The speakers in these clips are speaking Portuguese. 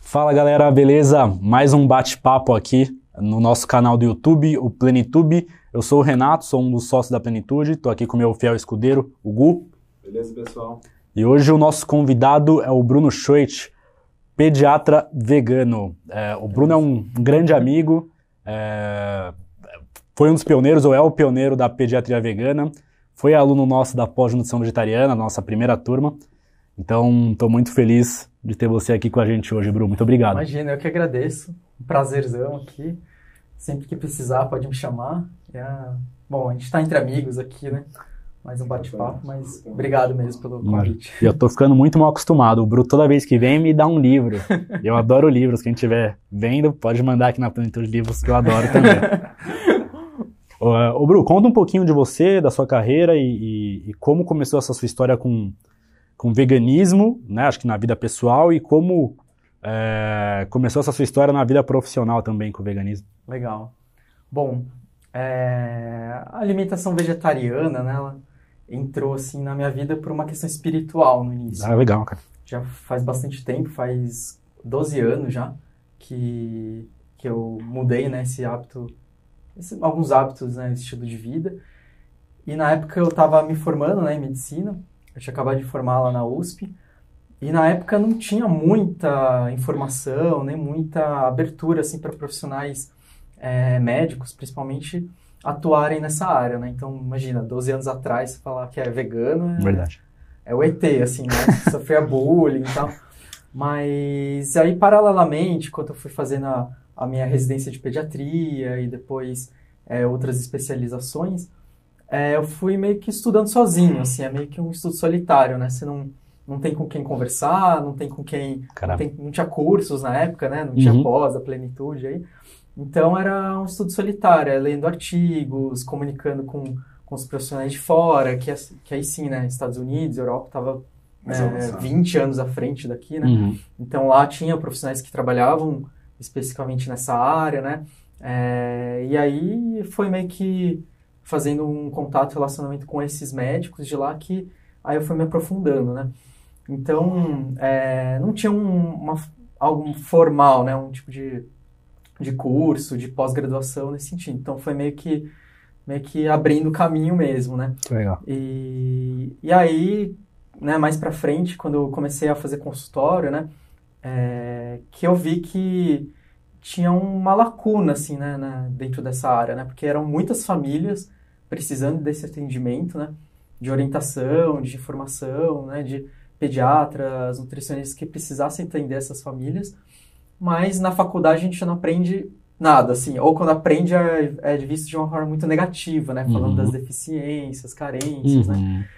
Fala galera, beleza? Mais um bate-papo aqui no nosso canal do YouTube, o Plenitude. Eu sou o Renato, sou um dos sócios da Plenitude, estou aqui com meu fiel escudeiro, o Gu. Beleza, pessoal? E hoje o nosso convidado é o Bruno Schoit, pediatra vegano. É, o Bruno é um grande amigo, é, foi um dos pioneiros, ou é o pioneiro da pediatria vegana, foi aluno nosso da pós-nutrição vegetariana, nossa primeira turma. Então, estou muito feliz de ter você aqui com a gente hoje, Bruno. Muito obrigado. Imagina, eu que agradeço. Um prazerzão aqui. Sempre que precisar, pode me chamar. É... Bom, a gente está entre amigos aqui, né? Mais um bate-papo, mas obrigado mesmo pelo convite. Eu tô ficando muito mal acostumado. O Bruno, toda vez que vem, me dá um livro. Eu adoro livros. Quem estiver vendo, pode mandar aqui na Plenitude Livros, que eu adoro também. Ô, Bruno, conta um pouquinho de você, da sua carreira e, e, e como começou essa sua história com, com veganismo, né? Acho que na vida pessoal e como é, começou essa sua história na vida profissional também com o veganismo. Legal. Bom, é, a alimentação vegetariana, né? Ela entrou assim na minha vida por uma questão espiritual no início. Ah, legal, cara. Já faz bastante tempo, faz 12 anos já que que eu mudei, né, esse hábito, alguns hábitos, né, estilo de vida. E na época eu estava me formando, né, em medicina eu tinha acabado de formar lá na USP. E na época não tinha muita informação, nem muita abertura assim para profissionais é, médicos, principalmente, atuarem nessa área, né? Então, imagina, 12 anos atrás, falar que é vegano é, Verdade. é o ET, assim, né? Sofria bullying e tal. Mas aí, paralelamente, quando eu fui fazendo a, a minha residência de pediatria e depois é, outras especializações, é, eu fui meio que estudando sozinho, assim, é meio que um estudo solitário, né? Você não, não tem com quem conversar, não tem com quem... Não, tem, não, tinha cursos na época, né? Não tinha uhum. pós, a plenitude aí. Então, era um estudo solitário, é, lendo artigos, comunicando com, com os profissionais de fora, que, que aí sim, né? Estados Unidos, Europa, estava é, 20 anos à frente daqui, né? Uhum. Então, lá tinha profissionais que trabalhavam especificamente nessa área, né? É, e aí foi meio que fazendo um contato, relacionamento com esses médicos de lá que aí eu fui me aprofundando, né? Então, é, não tinha um, uma, algo formal, né? Um tipo de, de curso, de pós-graduação nesse sentido. Então, foi meio que, meio que abrindo o caminho mesmo, né? Legal. E, e aí, né, mais pra frente, quando eu comecei a fazer consultório, né? É, que eu vi que tinha uma lacuna, assim, né, né, dentro dessa área, né? Porque eram muitas famílias precisando desse atendimento, né? De orientação, de informação, né? De pediatras, nutricionistas que precisassem atender essas famílias. Mas na faculdade a gente não aprende nada, assim. Ou quando aprende é, é visto de uma forma muito negativa, né? Falando uhum. das deficiências, carências, né? uhum. né?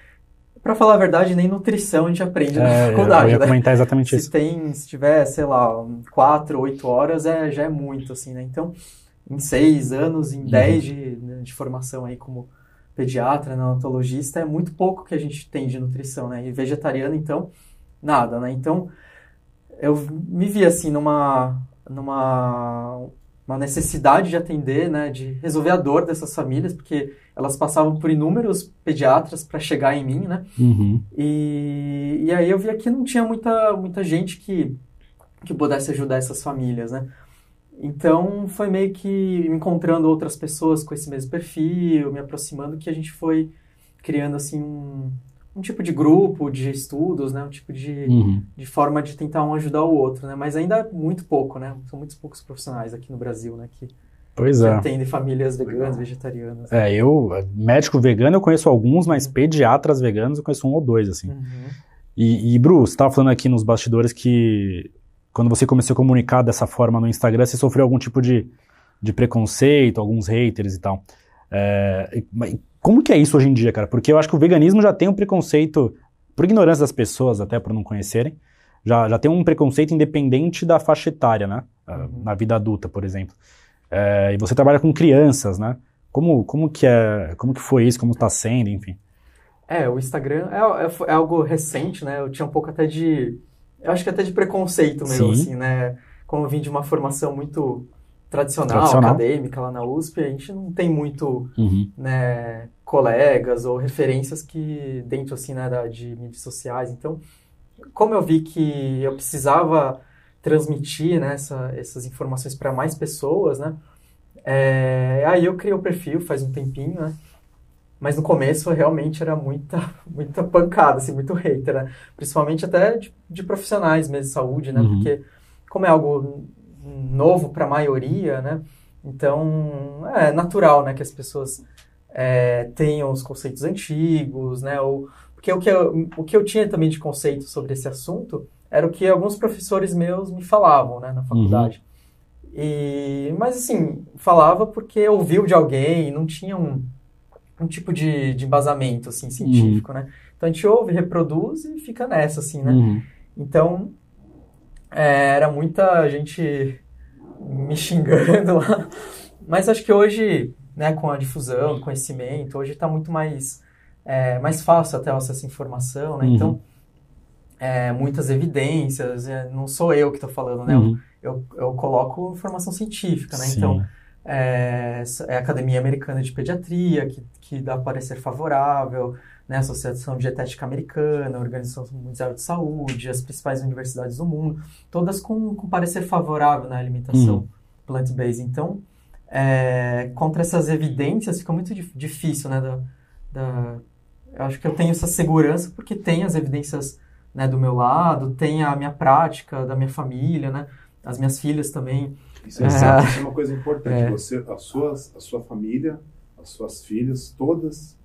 Para falar a verdade, nem nutrição a gente aprende é, na faculdade. Eu ia né? comentar exatamente se isso. Tem, se tiver, sei lá, quatro, oito horas, é, já é muito, assim, né? Então, em seis anos, em uhum. dez de, né, de formação aí como pediatra, neonatologista, é muito pouco que a gente tem de nutrição, né? E vegetariano, então, nada, né? Então, eu me vi, assim, numa, numa uma necessidade de atender, né? De resolver a dor dessas famílias, porque elas passavam por inúmeros pediatras para chegar em mim, né? Uhum. E, e aí eu vi que não tinha muita, muita gente que, que pudesse ajudar essas famílias, né? Então foi meio que encontrando outras pessoas com esse mesmo perfil, me aproximando, que a gente foi criando assim um, um tipo de grupo de estudos, né? Um tipo de, uhum. de forma de tentar um ajudar o outro, né? Mas ainda é muito pouco, né? São muitos poucos profissionais aqui no Brasil, né? Que, Pois é. Atende famílias veganas, vegetarianas. É, eu, médico vegano eu conheço alguns, mas uhum. pediatras veganos eu conheço um ou dois, assim. Uhum. E, e Bru, você estava falando aqui nos bastidores que quando você começou a comunicar dessa forma no Instagram, você sofreu algum tipo de, de preconceito, alguns haters e tal. É, como que é isso hoje em dia, cara? Porque eu acho que o veganismo já tem um preconceito, por ignorância das pessoas, até por não conhecerem, já, já tem um preconceito independente da faixa etária, né? Ah, uhum. Na vida adulta, por exemplo. É, e você trabalha com crianças, né? Como, como, que é, como que foi isso, como está sendo, enfim? É, o Instagram é, é, algo recente, né? Eu tinha um pouco até de eu acho que até de preconceito mesmo, Sim. assim, né? Como eu vim de uma formação muito tradicional, Tradicional. acadêmica lá na USP, a gente não tem muito Uhum. né, colegas ou referências que dentro assim né, da, de mídias sociais. Então, como eu vi que eu precisava transmitir né, essa- essas informações para mais pessoas, né? é, aí eu criei o perfil faz um tempinho, né? Mas no começo realmente era muita, muita pancada, assim, muito hater, né? Principalmente até de, de profissionais mesmo de saúde, né? Uhum. Porque como é algo novo para a maioria, né? Então é natural, né, que as pessoas é, tenham os conceitos antigos, né? Ou, porque o que, eu, o que eu tinha também de conceito sobre esse assunto era o que alguns professores meus me falavam, né, na faculdade. E, mas assim, falava porque ouviu de alguém, não tinha um, um tipo de, de embasamento assim, científico, né? Então a gente ouve, reproduz e fica nessa, assim, né? Uhum. Então, é, era muita gente me xingando lá. Mas acho que hoje, né, com a difusão, conhecimento, hoje está muito mais, é, mais fácil até acesso à informação, né? Uhum. Então, é, muitas evidências, é, não sou eu que estou falando, né? Uhum. Eu, eu coloco informação científica, né? Sim. Então, é, é a Academia Americana de Pediatria, que, que dá parecer favorável, né? a Associação Dietética Americana, a Organização Mundial de Saúde, as principais universidades do mundo, todas com, com parecer favorável na alimentação Uhum. plant-based. Então, é, contra essas evidências fica muito dif- difícil, né? Da, da- eu acho que eu tenho essa segurança porque tem as evidências né, do meu lado, tem a minha prática, da minha família, né? As minhas filhas também. Isso é, É. isso é uma coisa importante. É. Você, a, sua, a sua família, as suas filhas, todas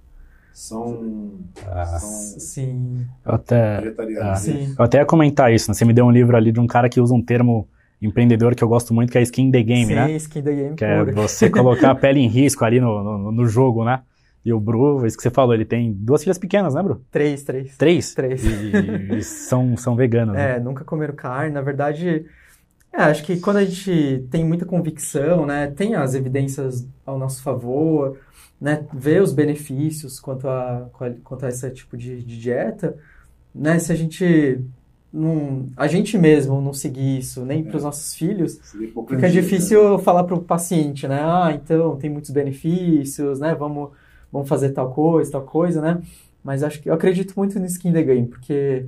são, Ah, são Sim, eu até, vegetarianas. sim. eu até ia comentar isso, né? Você me deu um livro ali de um cara que usa um termo empreendedor que eu gosto muito, que é skin the game, sim, né? skin the game Que é você colocar a pele em risco ali no, no, no jogo, né? E o Bru, isso que você falou, ele tem duas filhas pequenas, né, Bru? Três, três. Três? Três. E, e são, são veganas, né? É, nunca comeram carne. Na verdade, é, acho que quando a gente tem muita convicção, né, tem as evidências ao nosso favor, né, vê os benefícios quanto a, quanto a esse tipo de, de dieta, né, se a gente não, a gente mesmo não seguir isso, nem para os nossos filhos, hipocrisia, fica difícil falar para o paciente, né? Ah, então tem muitos benefícios, né? Vamos, vamos fazer tal coisa, tal coisa, né? Mas acho que eu acredito muito no skin the game, porque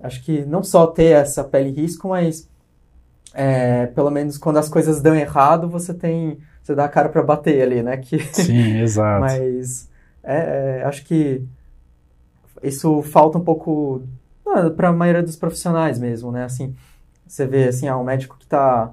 acho que não só ter essa pele em risco, mas é, pelo menos quando as coisas dão errado, você tem, você dá a cara para bater ali, né? Que, Sim, exato. mas é, é, acho que isso falta um pouco para a maioria dos profissionais mesmo, né? Assim, você vê assim, ah, um médico que tá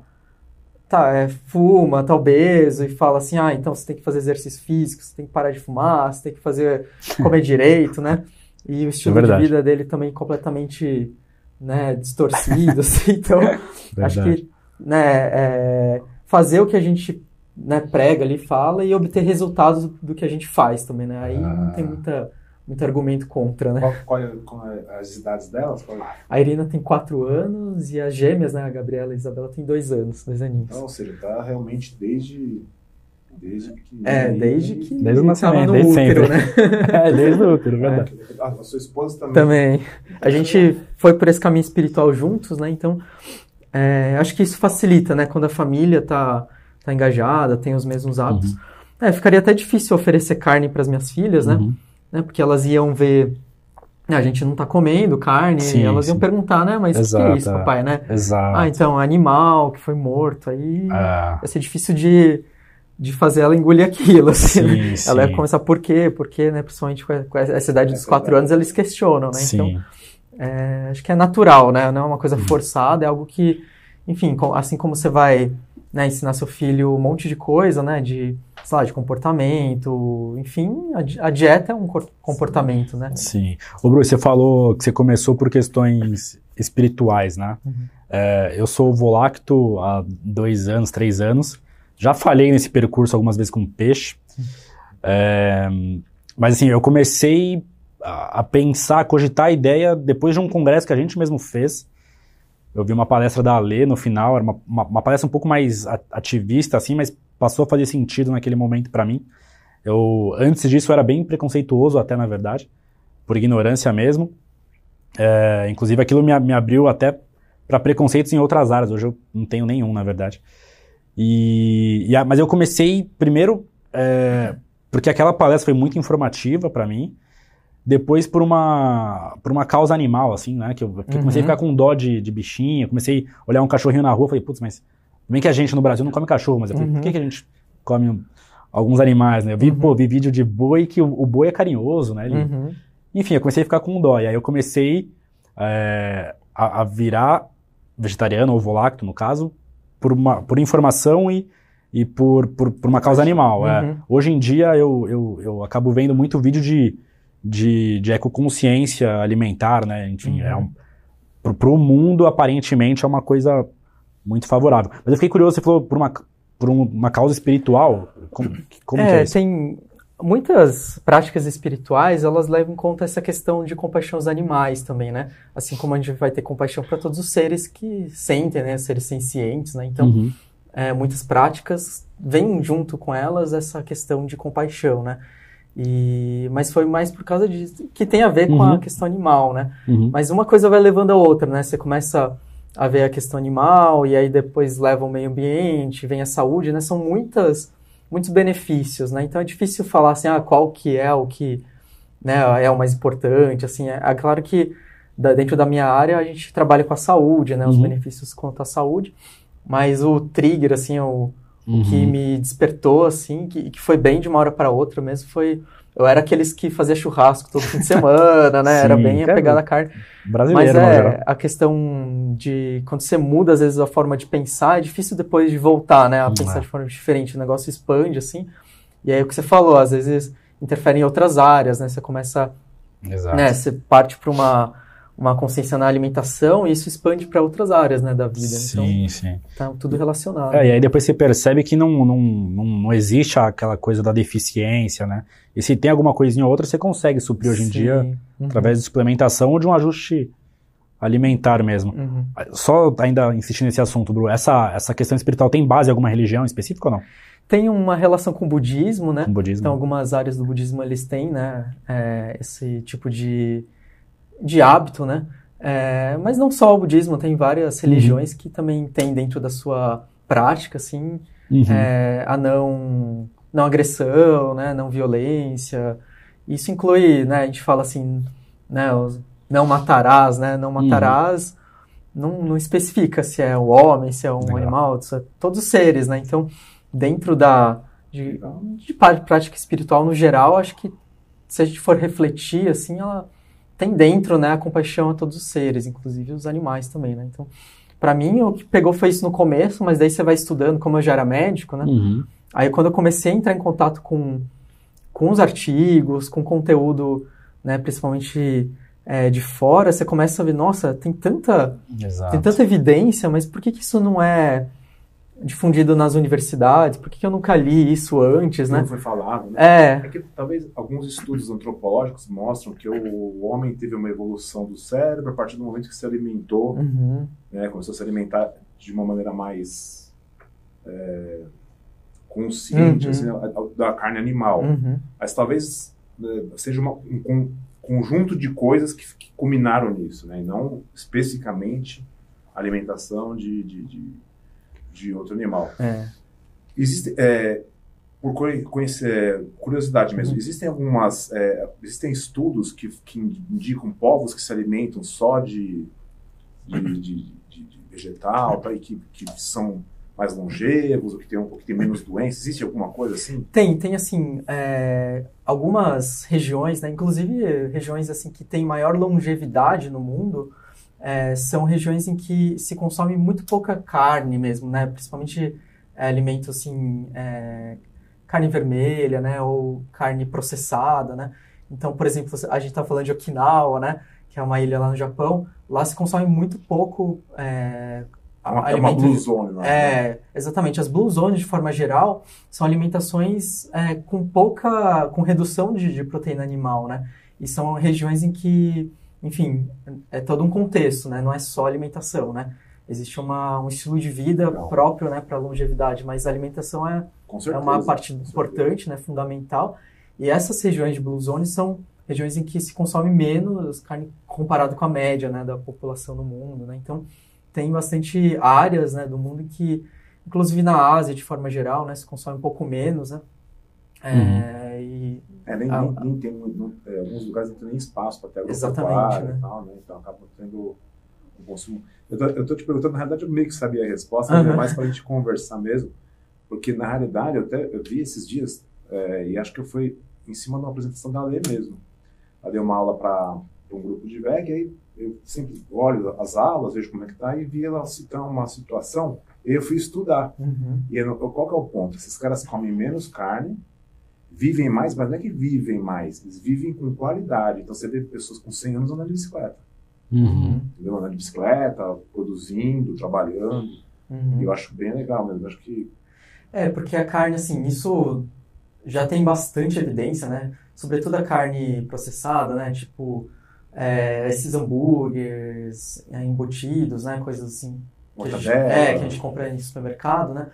tá é, fuma, tá obeso e fala assim, ah, então você tem que fazer exercício físico, você tem que parar de fumar, você tem que fazer comer direito, né? E o estilo de verdade. vida dele também completamente, né, distorcido, assim, então Acho Verdade. que né, é, fazer o que a gente né, prega ali, fala e obter resultados do que a gente faz também, né? Aí não tem Ah. muita, muito argumento contra, né? Qual, qual é- qual é as idades delas? Qual é? A Irina tem quatro anos e as gêmeas, né, a Gabriela e a Isabela, tem dois anos, dois aninhos. Então, ou seja, tá realmente desde, desde pequenininho. É, desde que Desde o nascimento, no desde útero, sempre. né? É, desde o útero, verdade. Ah, a sua esposa também. Também. A gente foi por esse caminho espiritual juntos, né? Então, é, acho que isso facilita, né? Quando a família tá, tá engajada, tem os mesmos hábitos. É, ficaria até difícil oferecer carne para as minhas filhas, né? Uhum. Né? Porque elas iam ver, né, a gente não tá comendo carne, Sim, e elas iam sim. perguntar, né? Mas o que é isso, é. papai, né? Exato. Ah, então, animal que foi morto, aí Ah, ia ser difícil de, de fazer ela engolir aquilo, assim. né? sim, Ela sim. ia começar por quê? Por quê, né? Principalmente com a- com essa idade dos quatro anos, eles questionam, né? Então, é, acho que é natural, né? Não é uma coisa Uhum. forçada, é algo que, enfim, assim como você vai né, ensinar seu filho um monte de coisa, né? De, sei lá, de comportamento, enfim, a, di- a dieta é um comportamento, né? Sim. Ô, Bruce, você falou que você começou por questões espirituais, né? Uhum. É, eu sou volacto há dois anos, três anos. Já falhei nesse percurso algumas vezes com peixe. É, mas assim, eu comecei a, a pensar, a cogitar a ideia depois de um congresso que a gente mesmo fez. Eu vi uma palestra da Alê no final, era uma, uma, uma palestra um pouco mais ativista, assim, mas passou a fazer sentido naquele momento para mim. Eu, antes disso, eu era bem preconceituoso, até na verdade, por ignorância mesmo. É, inclusive, aquilo me, me abriu até para preconceitos em outras áreas. Hoje eu não tenho nenhum, na verdade. E, e a- mas eu comecei primeiro é, porque aquela palestra foi muito informativa para mim. Depois por uma por uma causa animal, assim, né? Que eu, que eu comecei a Uhum. ficar com dó de, de bichinho. Comecei a olhar um cachorrinho na rua, falei, putz, mas bem que a gente no Brasil não come cachorro, mas eu falei, Uhum. por que, que a gente come alguns animais, né? Eu vi, Uhum. pô, vi vídeo de boi que o, o boi é carinhoso, né? Ele- Uhum. enfim, eu comecei a ficar com dó. E aí eu comecei é, a, a virar vegetariano ou volacto, no caso, por, uma, por informação e, e por, por, por uma causa animal. é. Uhum. Hoje em dia eu, eu, eu acabo vendo muito vídeo de, de, de ecoconsciência alimentar, né? Enfim, Uhum. é um, pro, pro mundo, aparentemente, é uma coisa muito favorável. Mas eu fiquei curioso, você falou por uma, por um- uma causa espiritual. Como, como é é, tem muitas práticas espirituais, elas levam em conta essa questão de compaixão aos animais também, né? Assim como a gente vai ter compaixão para todos os seres que sentem, né? Seres sencientes, né? Então, Uhum. é, muitas práticas vêm junto com elas essa questão de compaixão, né? E, mas foi mais por causa disso, que tem a ver com a Uhum. questão animal, né? Uhum. Mas uma coisa vai levando a outra, né? Você começa a ver a questão animal e aí depois leva o meio ambiente, vem a saúde, né? São muitas, muitos benefícios, né? Então é difícil falar assim, ah, qual que é o que né, é o mais importante, assim. É, é claro que da- dentro da minha área a gente trabalha com a saúde, né? Os Uhum. benefícios quanto à saúde, mas o trigger, assim, o, o que Uhum. me despertou, assim, que, que foi bem de uma hora para outra mesmo, foi... Eu era aqueles que fazia churrasco todo fim de semana, né? era Sim, bem cara, apegado à carne. Mas Brasileiro, geral. é a questão de quando você muda às vezes a forma de pensar, é difícil depois de voltar, né, a pensar é. de forma diferente, o negócio expande assim. E aí o que você falou, às vezes interfere em outras áreas, né? Você começa, Exato. né, você parte para uma uma consciência na alimentação e isso expande para outras áreas, né, da vida. Sim, sim. Então, tá tudo relacionado. É, e aí depois você percebe que não, não, não, não existe aquela coisa da deficiência, né? E se tem alguma coisinha ou outra, você consegue suprir hoje em Sim. dia Uhum. através de suplementação ou de um ajuste alimentar mesmo. Uhum. Só ainda insistindo nesse assunto, Bru, essa, essa questão espiritual tem base em alguma religião específica ou não? Tem uma relação com o budismo, né? Com o budismo? Então, algumas áreas do budismo eles têm, né, é, esse tipo de, de hábito, né? É, mas não só o budismo, tem várias religiões que também têm dentro da sua prática, assim, Uhum. é, a não, não agressão, né, não violência. Isso inclui, né, a gente fala assim, né, os não matarás, né, não matarás, não, não especifica se é o homem, se é um Legal. animal, se é todos os seres, né, então dentro da de, de prática espiritual no geral, acho que se a gente for refletir, assim, ela tem dentro, né, a compaixão a todos os seres, inclusive os animais também, né, então Pra mim, o que pegou foi isso no começo, mas daí você vai estudando, como eu já era médico, né? Uhum. Aí quando eu comecei a entrar em contato com, com os artigos, com conteúdo, né, principalmente é, de fora, você começa a ver, nossa, tem tanta, Exato. tem tanta evidência, mas por que, que isso não é difundido nas universidades? Por que, que eu nunca li isso antes, Não né? foi falado, né? É, É que talvez alguns estudos antropológicos mostram que o homem teve uma evolução do cérebro a partir do momento que se alimentou, uhum, né, começou a se alimentar de uma maneira mais é, consciente Uhum. assim, da carne animal. uhum, Mas talvez né, seja uma- um con- conjunto de coisas que, que culminaram nisso, né, e não especificamente alimentação de, de, de, de outro animal. é. Existe, é, por conhe- conhecer, curiosidade mesmo, Uhum. existem algumas, é, existem estudos que, que indicam povos que se alimentam só de, de, de- de- de vegetal tá, e que, que são mais longevos ou que tem, que tem menos doenças? Existe alguma coisa assim? Tem, tem assim, é, algumas regiões, né, inclusive regiões assim que têm maior longevidade no mundo, é, são regiões em que se consome muito pouca carne mesmo, né, principalmente é, alimentos assim, é, carne vermelha, né, ou carne processada, né. Então, por exemplo, a gente está falando de Okinawa, né, que é uma ilha lá no Japão, lá se consome muito pouco é, É uma, é uma blue zone, não é? é, exatamente. As blue zones, de forma geral, são alimentações é, com pouca, com redução de, de proteína animal, né? E são regiões em que, enfim, é todo um contexto, né? Não é só alimentação, né? Existe uma, um estilo de vida Legal. próprio, né, para longevidade, mas a alimentação é, Com é certeza. uma parte certeza. importante, né, fundamental. E essas regiões de blue zones são regiões em que se consome menos carne comparado com a média, né, da população do mundo, né? Então, tem bastante áreas, né, do mundo em que inclusive na Ásia de forma geral, né, se consome um pouco menos, né? É, Uhum. É, nem, Ah, nem, ah. nem tem muito, não- é, alguns lugares não tem nem espaço para ter Exatamente, né? e tal, né? Então acaba tendo um consumo. Eu tô, eu tô te perguntando, na realidade eu meio que sabia a resposta, mas é mais para a gente conversar mesmo, porque na realidade eu até eu vi esses dias, é, e acho que foi em cima de uma apresentação da Lê mesmo. Ela deu uma aula para um grupo de VEG, aí eu sempre olho as aulas, vejo como é que tá, e vi ela citar uma situação, e eu fui estudar. Uhum. E eu qual que é o ponto? Esses caras comem menos carne, vivem mais, mas não é que vivem mais, eles vivem com qualidade. Então você vê pessoas com 100 anos andando de bicicleta, Uhum. entendeu? Andando de bicicleta, produzindo, trabalhando. Uhum. E eu acho bem legal mesmo. Eu acho que É, porque a carne, assim, isso já tem bastante evidência, né? Sobretudo a carne processada, né? Tipo, é, esses hambúrgueres é, embutidos, né? Coisas assim. que a gente- é, que a gente compra em supermercado, né?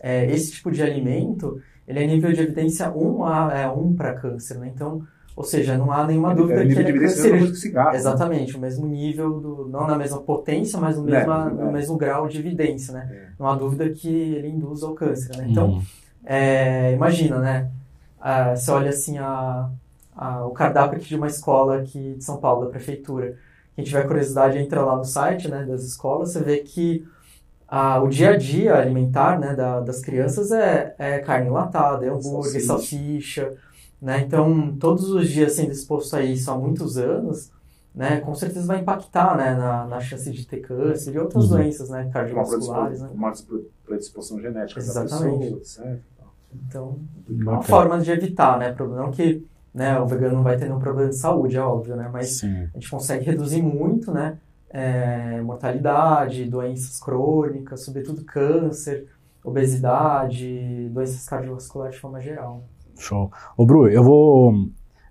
É, esse tipo de alimento, ele é nível de evidência 1 a é, 1 para câncer, né? Então, ou seja, não há nenhuma dúvida é, que nível de ele é evidência é a mesma cancerígeno. coisa que cigarro. né? Exatamente, o mesmo nível, do, não na mesma potência, mas no É, mesmo, é. no mesmo grau de evidência, né? É. Não há dúvida que ele induz ao câncer, né? Então, é, imagina, né? Ah, você olha assim a, a- o cardápio aqui de uma escola aqui de São Paulo, da prefeitura. Quem tiver curiosidade, entra lá no site né, das escolas, você vê que ah, o dia a dia alimentar né, da- das crianças é, é carne enlatada, é hambúrguer, Salsicha. né? Então, todos os dias sendo exposto a isso há muitos anos, né, com certeza vai impactar né, na, na chance de ter câncer e outras Uhum. doenças né, Uma cardiovasculares, né? predisposição, uma dispro- predisposição genética Exatamente. da pessoa. Então, Bacana. uma forma de evitar, né? Não que né, o vegano não vai ter nenhum problema de saúde, é óbvio, né? Mas Sim. a gente consegue reduzir muito, né? É, mortalidade, doenças crônicas, sobretudo câncer, obesidade, doenças cardiovasculares de forma geral. Show. Ô, Bru, eu vou.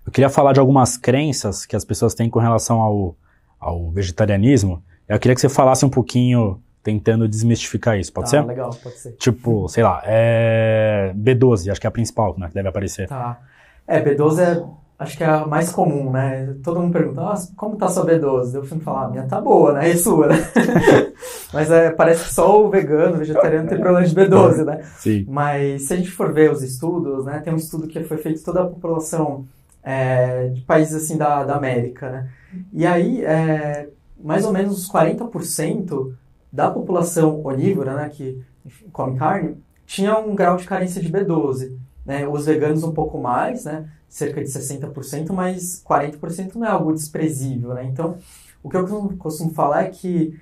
Eu queria falar de algumas crenças que as pessoas têm com relação ao, ao vegetarianismo. Eu queria que você falasse um pouquinho, tentando desmistificar isso, pode tá, ser? legal, pode ser. Tipo, sei lá, é. B12, acho que é a principal, né? Que deve aparecer. Tá. É, B12 é, acho que é a mais comum, né? Todo mundo pergunta, ah, como tá sua B12? Eu sempre falo, ah, minha tá boa, né? E sua, né? Mas é, parece que só o vegano, o vegetariano tem problema de B12, né? Sim. Mas se a gente for ver os estudos, né, tem um estudo que foi feito toda a população é, de países assim da, da América, né? E aí, é, mais ou menos uns 40% da população onívora, né, que come carne, tinha um grau de carência de B12. Né? Os veganos um pouco mais, né? cerca de 60%, mas 40% não é algo desprezível. Né? Então, o que eu costumo- falar é que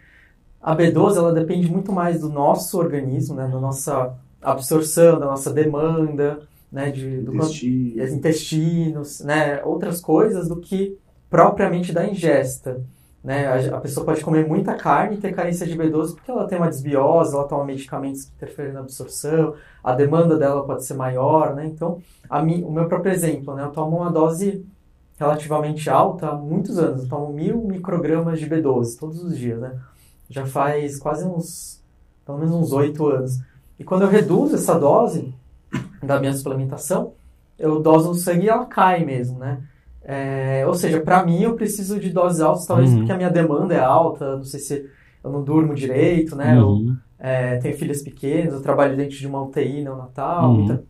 a B12 ela depende muito mais do nosso organismo, né? da nossa absorção, da nossa demanda, né? de, do quanto- Intestino. os intestinos, né, outras coisas do que propriamente da ingesta. Né? A, a pessoa pode comer muita carne e ter carência de B12 porque ela tem uma desbiose, ela toma medicamentos que interferem na absorção, a demanda dela pode ser maior, né? Então, a mi, o meu próprio exemplo, né? Eu tomo uma dose relativamente alta há muitos anos, eu tomo mil microgramas de B12 todos os dias, né? Já faz quase uns, pelo menos uns oito anos. E quando eu reduzo essa dose da minha suplementação, eu doso no sangue e ela cai mesmo, né? É, ou seja, para mim eu preciso de doses altas, talvez Uhum. porque a minha demanda é alta, não sei se eu não durmo direito, né? Eu Uhum. é, tenho filhas pequenas, eu trabalho dentro de uma UTI neonatal, Uhum. muita-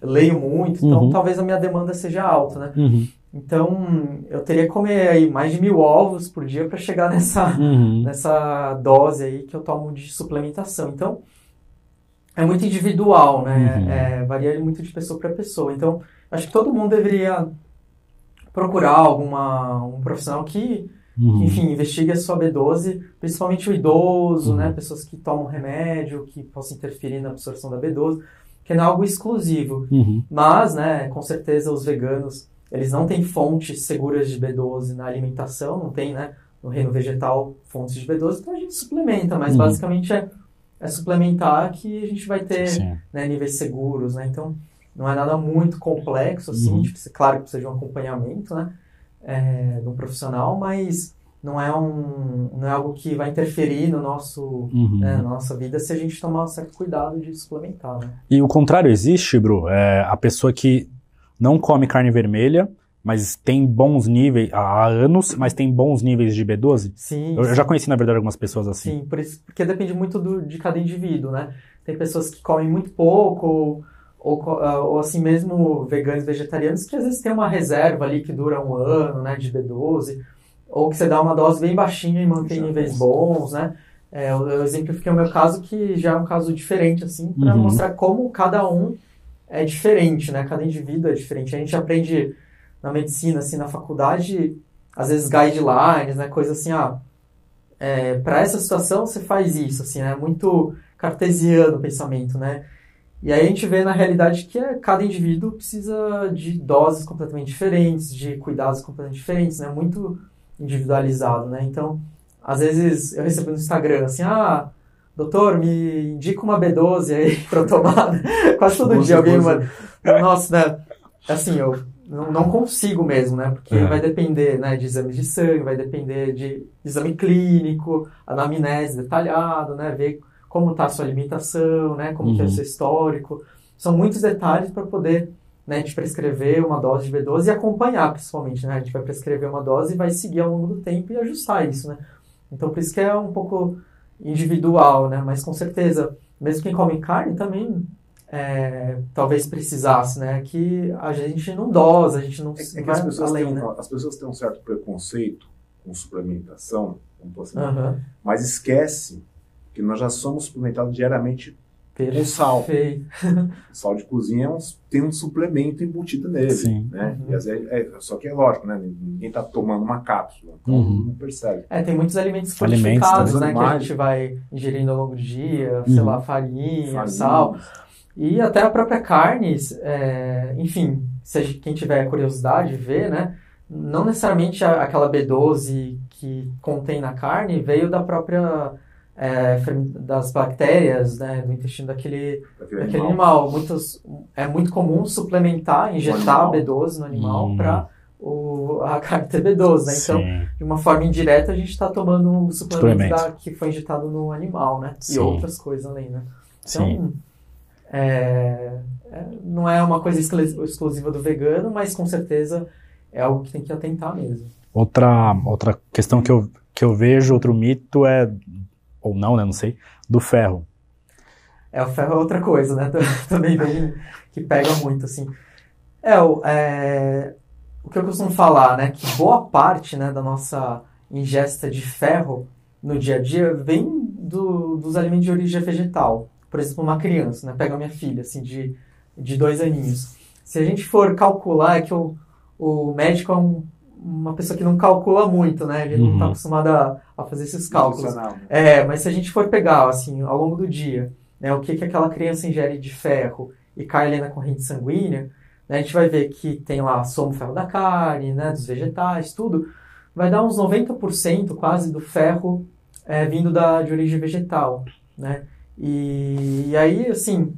eu leio muito, então Uhum. talvez a minha demanda seja alta, né? Uhum. Então eu teria que comer aí mais de mil ovos por dia para chegar nessa, Uhum. nessa dose aí que eu tomo de suplementação. Então, é muito individual, né? Uhum. É, varia muito de pessoa para pessoa. Então, acho que todo mundo deveria procurar alguma, um profissional que, Uhum. que, enfim, investigue a sua B12, principalmente o idoso, Uhum. né? Pessoas que tomam remédio, que possam interferir na absorção da B12, que não é algo exclusivo. Uhum. Mas, né, com certeza os veganos, eles não têm fontes seguras de B12 na alimentação, não tem, né, no reino vegetal fontes de B12, então a gente suplementa, mas Uhum. basicamente é, é suplementar que a gente vai ter né, níveis seguros, né, então não é nada muito complexo, assim, Uhum. tipo, claro que precisa de um acompanhamento, né, é, de um profissional, mas não é, um, não é algo que vai interferir no nosso, Uhum. né, na nossa vida se a gente tomar um certo cuidado de suplementar, né. E o contrário existe, Bru? É a pessoa que não come carne vermelha mas tem bons níveis, há anos, mas tem bons níveis de B12? Sim. Eu, eu já conheci, na verdade, algumas pessoas assim. Sim, por isso, porque depende muito do, de cada indivíduo, né? Tem pessoas que comem muito pouco, ou, ou, ah, ou assim mesmo veganos vegetarianos, que às vezes tem uma reserva ali que dura um ano, né, de B12, ou que você dá uma dose bem baixinha e mantém Já níveis bons, né? É, eu, eu exemplifiquei o meu caso, que já é um caso diferente, assim, para Uhum. mostrar como cada um é diferente, né? Cada indivíduo é diferente. A gente aprende na medicina, assim, na faculdade, às vezes guidelines, né? Coisa assim, ah, é, para essa situação você faz isso, assim, é muito cartesiano o pensamento, né? E aí a gente vê na realidade que é, cada indivíduo precisa de doses completamente diferentes, de cuidados completamente diferentes, né? Muito individualizado, né? Então, às vezes eu recebo no Instagram assim, ah, doutor, me indica uma B12 aí pra eu tomar. Quase todo dia alguém manda. Nossa, né? Assim, eu não, não consigo mesmo, né? Porque É. vai depender né, de exames de sangue, vai depender de exame clínico, anamnese detalhado, né? Ver como está a sua alimentação, né? Como que é o Uhum. seu histórico. São muitos detalhes para poder né, te prescrever uma dose de B12 e acompanhar, principalmente, né? A gente vai prescrever uma dose e vai seguir ao longo do tempo e ajustar isso, né? Então, por isso que é um pouco individual, né? Mas com certeza, mesmo quem come carne também é, talvez precisasse, né? Que a gente não dosa, a gente não É, é que vai as pessoas, além, têm, né? um- as pessoas têm um certo preconceito com suplementação, como dizer, Aham. mas esquece que nós já somos suplementados diariamente com sal. Perfeito. O sal de cozinha é um- tem um suplemento embutido nele. Sim. Né? Uhum. E às vezes, é- só que é lógico, né? ninguém está tomando uma cápsula, então Uhum. não percebe. É, tem muitos alimentos Alimentos, fortificados, né? né? Que a Animais. gente vai ingerindo ao longo do dia, sei Uhum. lá, farinha, Farinha, sal. E até a própria carne, é, enfim, se quem tiver curiosidade ver, né? Não necessariamente a- aquela B12 que contém na carne veio da própria é, das bactérias, né, do intestino daquele, daquele daquele animal. animal. Muitos, é muito comum suplementar, injetar animal. B12 no animal Hum. para a carne ter B12, né? Então, Sim. de uma forma indireta, a gente está tomando um suplemento Suplemento. da- que foi injetado no animal, né? Sim. E outras coisas além, né? Sim. Então, é, é, não é uma coisa exclu- exclusiva do vegano, mas com certeza é algo que tem que atentar mesmo. Outra, outra questão que eu, que eu vejo, outro mito é, ou não, né, não sei, do ferro. É, o ferro é outra coisa, né? Também bem, que pega muito, assim. É, o, é, o que eu costumo falar, né? Que boa parte né, da nossa ingesta de ferro no dia a dia vem do, dos alimentos de origem vegetal. Por exemplo, uma criança, né? Pega minha filha, assim, de, de dois aninhos. Se a gente for calcular, é que o, o médico é um- uma pessoa que não calcula muito, né? Ele não está Uhum. acostumado a, a fazer esses cálculos. Né? É, mas se a gente for pegar, assim, ao longo do dia, né, o que, que aquela criança ingere de ferro e cai ali na corrente sanguínea, né, a gente vai ver que tem lá somo ferro da carne, né, dos vegetais, tudo, vai dar uns 90% quase do ferro é, vindo da, de origem vegetal, né? E, e aí, assim,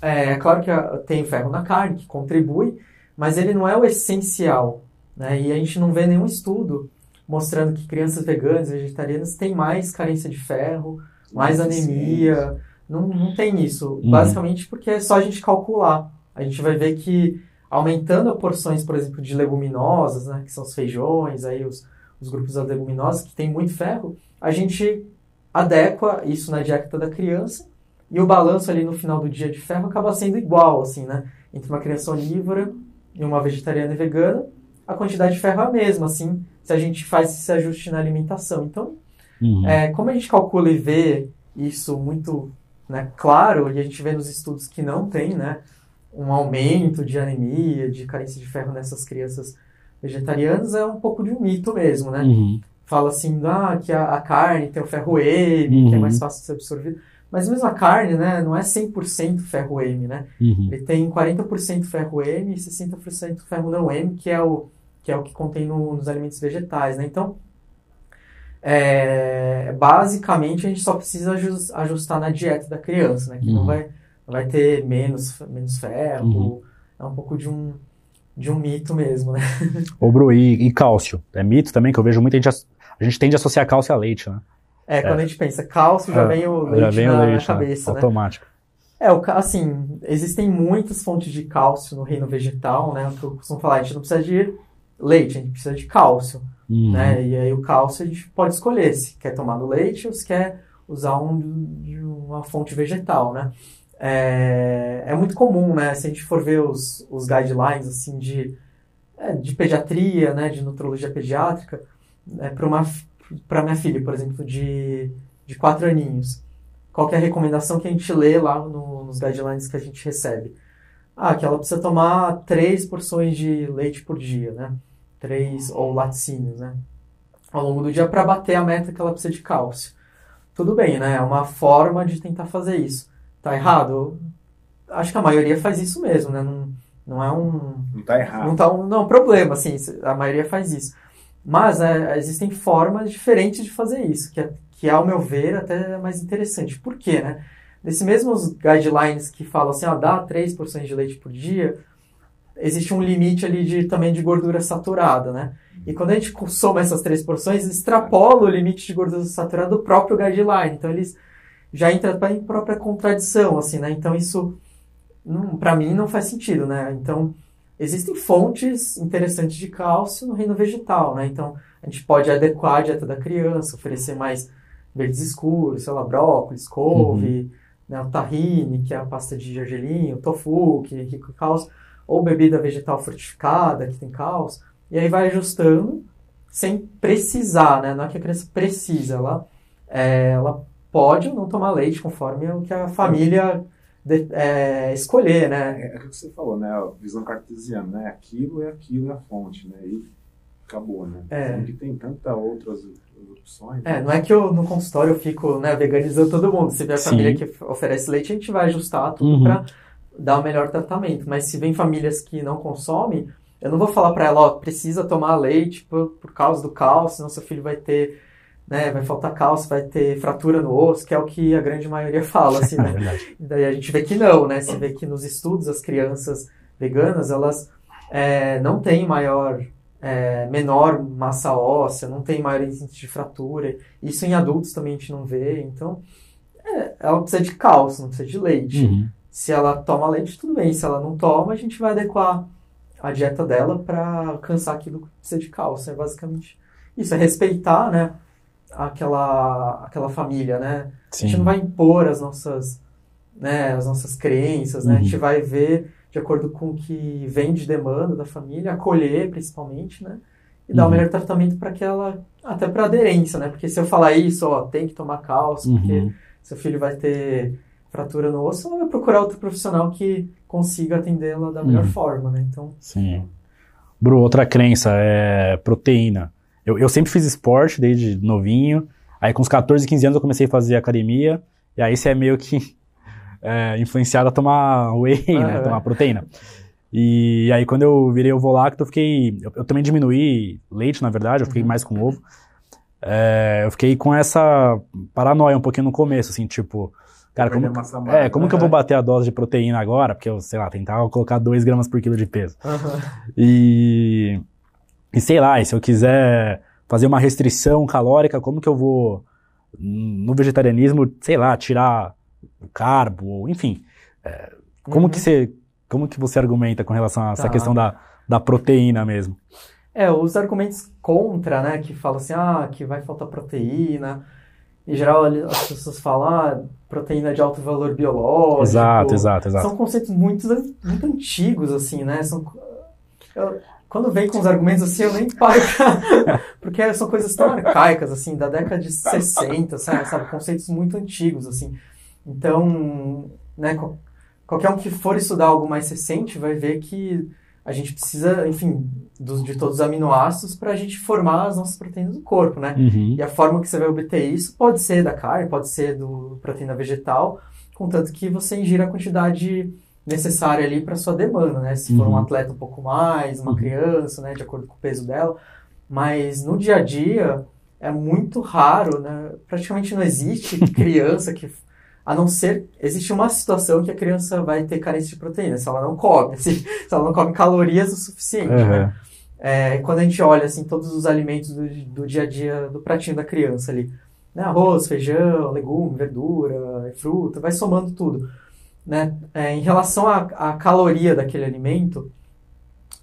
é, é claro que a- tem ferro na carne, que contribui, mas ele não é o essencial, né? E a gente não vê nenhum estudo mostrando que crianças veganas e vegetarianas têm mais carência de ferro, mais anemia. Não, não tem isso. Uhum. Basicamente porque é só a gente calcular. A gente vai ver que aumentando as porções, por exemplo, de leguminosas, né, que são os feijões, aí os, os grupos das leguminosas, que tem muito ferro, a gente adequa isso na dieta da criança e o balanço ali no final do dia de ferro acaba sendo igual, assim, né? Entre uma criança onívora e uma vegetariana e vegana, a quantidade de ferro é a mesma, assim, se a gente faz esse ajuste na alimentação. Então, Uhum. é, como a gente calcula e vê isso muito né, claro, e a gente vê nos estudos que não tem né, um aumento de anemia, de carência de ferro nessas crianças vegetarianas, é um pouco de um mito mesmo, né? Uhum. Fala assim, ah, que a, a carne tem o ferro M, que é Uhum. mais fácil de ser absorvido. Mas mesmo a carne, né, não é 100% ferro M, né? Uhum. Ele tem 40% ferro M e 60% ferro não M, que é o que, é o que contém no- nos alimentos vegetais, né? Então, é, basicamente, a gente só precisa ajus- ajustar na dieta da criança, né? Que não, Uhum. vai, não vai ter menos, menos ferro. Uhum. É um pouco de um, de um mito mesmo, né? Ô, Bru, e, e cálcio? É mito também, que eu vejo muita gente... A gente tende a associar cálcio a leite, né? É, quando a gente pensa cálcio, já É, vem o leite Já vem na, o na leite, né? cabeça, né? Automático. É, assim, existem muitas fontes de cálcio no reino vegetal, né? O que eu costumo falar, a gente não precisa de leite, a gente precisa de cálcio, Uhum. né? E aí o cálcio a gente pode escolher se quer tomar no leite ou se quer usar um, de uma fonte vegetal, né? É, é muito comum, né? Se a gente for ver os, os guidelines, assim, de, é, de pediatria, né? De nutrologia pediátrica, né, para uma para minha filha, por exemplo, de, de quatro aninhos. Qual é a recomendação que a gente lê lá no- nos guidelines que a gente recebe? Ah, que ela precisa tomar três porções de leite por dia, né? Três, ou laticínios, né? Ao longo do dia para bater a meta que ela precisa de cálcio. Tudo bem, né? É uma forma de tentar fazer isso. Tá errado? Eu Acho que a maioria faz isso mesmo, né? Não, não é um, Não tá errado. não tá um, não, problema, assim, a maioria faz isso. Mas é, existem formas diferentes de fazer isso, que, é, que ao meu ver, até é mais interessante. Por quê, né? Nesses mesmos guidelines que falam assim, ah, dá três porções de leite por dia, existe um limite ali de, também de gordura saturada, né? E quando a gente soma essas três porções, extrapola o limite de gordura saturada do próprio guideline. Então, eles já entram em própria contradição, assim, né? Então, isso, para mim, não faz sentido, né? Então, existem fontes interessantes de cálcio no reino vegetal, né? Então, a gente pode adequar a dieta da criança, oferecer mais verdes escuros, sei lá, brócolis, couve, né, o tahine, que é a pasta de gergelim, o tofu, que é rico em cálcio, ou bebida vegetal fortificada, que tem cálcio, e aí vai ajustando sem precisar, né? Não é que a criança precisa, ela, é, ela pode ou não tomar leite conforme o que a família de- é, escolher, né? É, é o que você falou, né? A visão cartesiana, né? Aquilo é aquilo é a fonte, né? E acabou, né? É. Sendo que tem tantas outras opções. É, não é que eu no consultório eu fico né, veganizando todo mundo. Se a família que oferece leite, a gente vai ajustar tudo Uhum. para dar o melhor tratamento. Mas se vem famílias que não consomem, eu não vou falar para ela, ó, precisa tomar leite por, por causa do cálcio, senão seu filho vai ter, né, vai faltar cálcio, vai ter fratura no osso, que é o que a grande maioria fala, assim, É né? E daí a gente vê que não, né? Você vê que nos estudos as crianças veganas, elas é, não têm maior, é, menor massa óssea, não tem maior índice de fratura. Isso em adultos também a gente não vê. Então, é, ela precisa de cálcio, não precisa de leite. Uhum. Se ela toma leite, tudo bem. Se ela não toma, a gente vai adequar a dieta dela para alcançar aquilo que precisa de cálcio. É basicamente isso, é respeitar, né? Aquela, aquela família, né? A gente Sim. não vai impor as nossas, né, as nossas crenças, né? A gente Uhum. vai ver de acordo com o que vem de demanda da família, acolher principalmente, né? E dar o Uhum. melhor tratamento para aquela, até para aderência, né? Porque se eu falar isso, ó, tem que tomar cálcio, porque Uhum. seu filho vai ter fratura no osso, vai procurar outro profissional que consiga atendê-la da melhor Uhum. forma, né? Então, Sim. Bru, outra crença é proteína. Eu, eu sempre fiz esporte desde novinho. Aí com uns 14, 15 anos eu comecei a fazer academia. E aí você é meio que é, influenciado a tomar whey, né? Aham. Tomar proteína. E aí quando eu virei ovo lacto, eu fiquei... Eu, eu também diminuí leite, na verdade. Eu fiquei Uhum. mais com ovo. É, eu fiquei com essa paranoia um pouquinho no começo, assim, tipo... Cara, como, massa é, como que eu né? vou bater a dose de proteína agora? Porque eu, sei lá, tentava colocar 2 gramas por quilo de peso. E, e sei lá, e se eu quiser fazer uma restrição calórica, como que eu vou, no vegetarianismo, sei lá, tirar o carbo, enfim. é, como, Uhum. que você, como que você argumenta com relação a essa Tá. questão da, da proteína mesmo? É, os argumentos contra, né, que falam assim, ah, que vai faltar proteína. Em geral, as pessoas falam, ah, proteína de alto valor biológico. Exato, exato, exato. São conceitos muito, muito antigos, assim, né? São, eu- quando vem com os argumentos assim, eu nem paro pra, Porque são coisas tão arcaicas, assim, da década de 60, sabe? sabe? Conceitos muito antigos, assim. Então, né, qual- qualquer um que for estudar algo mais recente vai ver que a gente precisa, enfim, dos, de todos os aminoácidos para a gente formar as nossas proteínas do corpo, né? Uhum. E a forma que você vai obter isso pode ser da carne, pode ser do proteína vegetal, contanto que você ingira a quantidade necessária ali para sua demanda, né? Se for um Uhum. atleta um pouco mais, uma Uhum. criança, né, de acordo com o peso dela. Mas no dia a dia é muito raro, né? Praticamente não existe criança que a não ser existe uma situação que a criança vai ter carência de proteína, se ela não come, se, se ela não come calorias o suficiente, né? Uhum. É, quando a gente olha assim todos os alimentos do, do dia a dia do pratinho da criança ali, né? arroz, feijão, legume, verdura, fruta, vai somando tudo, né? É, em relação à, à caloria daquele alimento,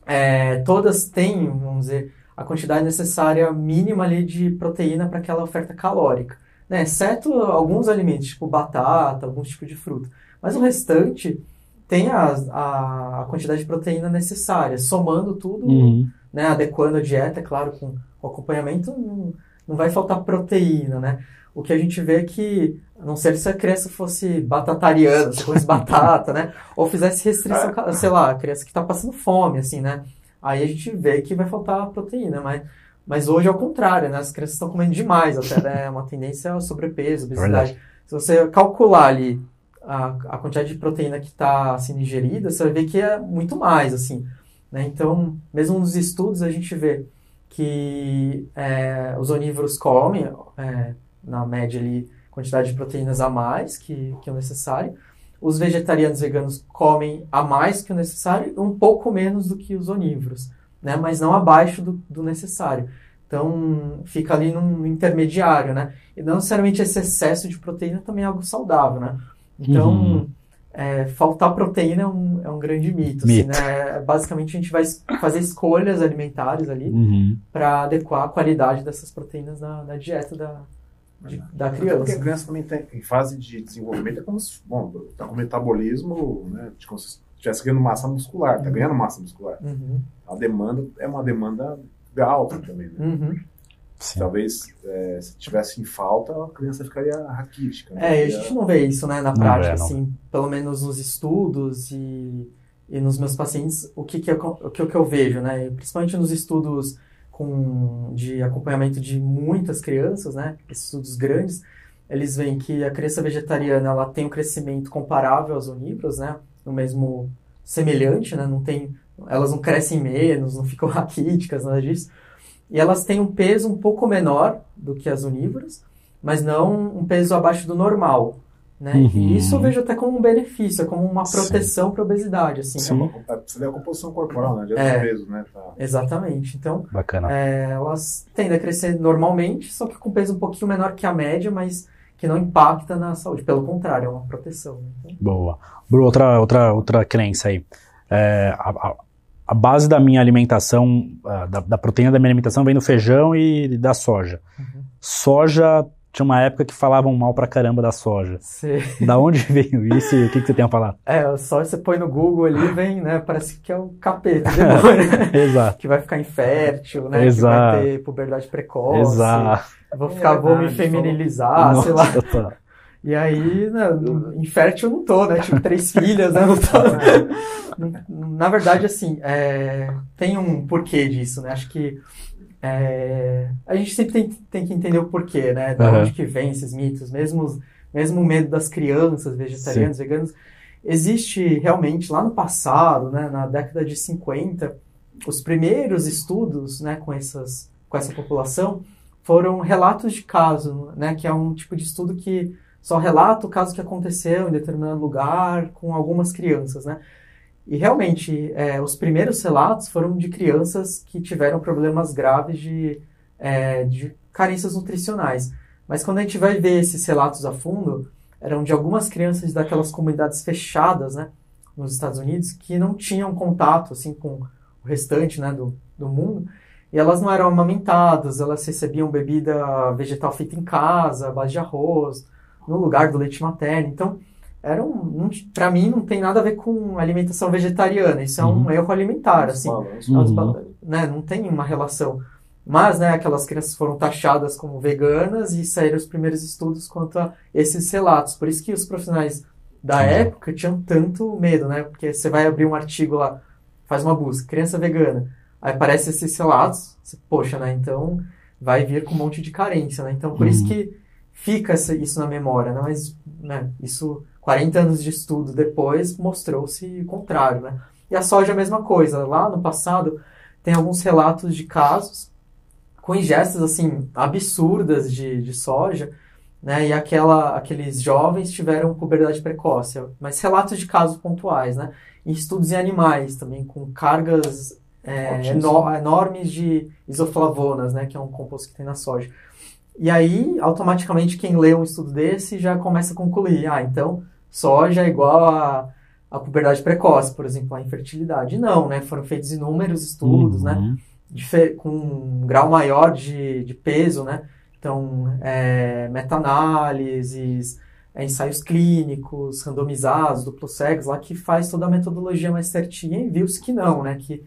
é, todas têm, vamos dizer, a quantidade necessária mínima ali de proteína para aquela oferta calórica, né? Exceto alguns alimentos, tipo batata, alguns tipos de fruta. Mas o restante tem a, a, a quantidade de proteína necessária, somando tudo, Uhum. né? Adequando a dieta, é claro, com o acompanhamento, não, não vai faltar proteína, né? O que a gente vê é que, a não ser se a criança fosse batatariana, se fosse batata, né? Ou fizesse restrição, ca- sei lá, a criança que está passando fome, assim, né? Aí a gente vê que vai faltar proteína, mas, mas hoje é o contrário, né? As crianças estão comendo demais até, né? É uma tendência ao sobrepeso, obesidade. Se você calcular ali a, a quantidade de proteína que está sendo ingerida, você vai ver que é muito mais, assim. Né? Então, mesmo nos estudos, a gente vê que é, os onívoros comem, é, na média ali, quantidade de proteínas a mais que, que o necessário. Os vegetarianos e veganos comem a mais que o necessário um pouco menos do que os onívoros, né? mas não abaixo do, do necessário. Então, fica ali num intermediário, né? E não necessariamente esse excesso de proteína também é algo saudável, né? Então, Uhum. é, faltar proteína é um, é um grande mito. Mito. Assim, né? Basicamente, a gente vai fazer escolhas alimentares ali Uhum. para adequar a qualidade dessas proteínas na, na dieta da, de- da Porque a criança. criança também tem, em fase de desenvolvimento, é como se, bom, tá com metabolismo, né, de como se estivesse ganhando massa muscular, tá ganhando massa muscular. Uhum, A demanda é uma demanda alta também, né? uhum. Sim. Talvez, é, se tivesse em falta, a criança ficaria raquítica. né? É, a gente não vê isso, né, na prática, não. assim, pelo menos nos estudos e, e nos meus pacientes, o que que eu, o que, que eu vejo, né, principalmente nos estudos com, de acompanhamento de muitas crianças, né, estudos grandes, eles veem que a criança vegetariana, ela tem um crescimento comparável aos onívoros, né, no mesmo semelhante, né, não tem, elas não crescem menos, não ficam raquíticas, nada disso, e elas têm um peso um pouco menor do que as onívoras, mas não um peso abaixo do normal, né? Uhum. E isso eu vejo até como um benefício, é como uma Sim. proteção para a obesidade, assim. É uma, é, você vê a composição corporal, né? Adianta É. peso, né? Tá. Exatamente. Então, Bacana. é, elas tendem a crescer normalmente, só que com peso um pouquinho menor que a média, mas que não impacta na saúde. Pelo contrário, é uma proteção. né? Então, Boa. Bru, outra, outra, outra crença aí. É, a, a- base da minha alimentação, ah, da, da proteína da minha alimentação vem do feijão e da soja. Uhum. Soja, tinha uma época que falavam mal pra caramba da soja. você, Da onde veio isso e o que, que você tem a falar? é, só você põe no Google ali, vem, né? Parece que é o capeta, demônio, né? Exato. que vai ficar infértil, né? Exato. Que vai ter puberdade precoce. Exato. Vou ficar, vou me feminilizar, sei lá. Nossa, tá. E aí, né, infértil eu não tô, né? Tive três filhas, né? Não tô. Na verdade, assim, é, tem um porquê disso, né? Acho que é, a gente sempre tem, tem que entender o porquê, né? Da Aham. onde que vem esses mitos, mesmo, mesmo o medo das crianças vegetarianas, veganas. Existe realmente, lá no passado, né, na década de 50, os primeiros estudos né, com, essas, com essa população foram relatos de caso, né, que é um tipo de estudo que só relata o caso que aconteceu em determinado lugar com algumas crianças, né? E realmente, é, os primeiros relatos foram de crianças que tiveram problemas graves de, é, de carências nutricionais. Mas quando a gente vai ver esses relatos a fundo, eram de algumas crianças daquelas comunidades fechadas, né, nos Estados Unidos, que não tinham contato, assim, com o restante, né, do, do mundo. E elas não eram amamentadas, elas recebiam bebida vegetal feita em casa, base de arroz, no lugar do leite materno. Então, era um, para mim não tem nada a ver com alimentação vegetariana, isso é um Uhum. erro alimentar, assim. Balanço. Uhum. Né, não tem uma relação. Mas, né, aquelas crianças foram taxadas como veganas e saíram os primeiros estudos quanto a esses relatos. Por isso que os profissionais da Uhum. época tinham tanto medo, né? Porque você vai abrir um artigo lá, faz uma busca, criança vegana, aí aparece esses relatos, você, poxa, né? Então vai vir com um monte de carência, né? Então por isso Uhum. que fica isso na memória, né? Mas, né, isso 40 anos de estudo depois mostrou-se o contrário, né? E a soja é a mesma coisa. Lá no passado tem alguns relatos de casos com ingestas assim absurdas de, de soja, né? E aquela, aqueles jovens tiveram puberdade precoce, mas relatos de casos pontuais, né? Em estudos em animais também com cargas é, eno- enormes de isoflavonas, né? Que é um composto que tem na soja. E aí, automaticamente, quem lê um estudo desse já começa a concluir, ah, então soja é igual a, a puberdade precoce, por exemplo, a infertilidade. Não, né? Foram feitos inúmeros estudos, né? Uhum. dife- com um grau maior de, de peso, né? Então, é, meta-análises, é, ensaios clínicos, randomizados, duplos cegos, lá que faz toda a metodologia mais certinha e viu-se que não, né? Que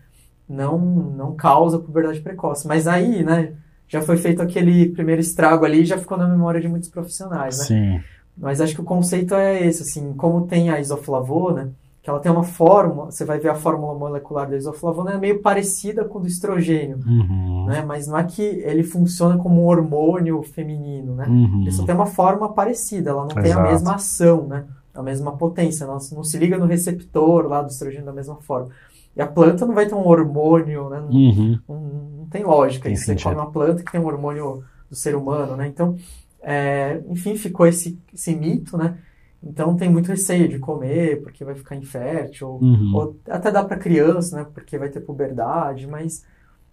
não, não causa puberdade precoce. Mas aí, né? Já foi feito aquele primeiro estrago ali e já ficou na memória de muitos profissionais, né? Sim. Mas acho que o conceito é esse, assim, como tem a isoflavona, que ela tem uma fórmula, você vai ver a fórmula molecular da isoflavona, é meio parecida com do estrogênio, Uhum. né? Mas não é que ele funciona como um hormônio feminino, né? Uhum. Ele só tem uma forma parecida, ela não tem a Exato. mesma ação, né? A mesma potência, ela não se liga no receptor lá do estrogênio da mesma forma. E a planta não vai ter um hormônio, né? Não, Uhum. não, não tem lógica. Tem isso. Você come uma planta que tem um hormônio do ser humano, né? Então, é, enfim, ficou esse, esse mito, né? Então tem muito receio de comer porque vai ficar infértil, ou, Uhum. ou até dá para criança, né? Porque vai ter puberdade, mas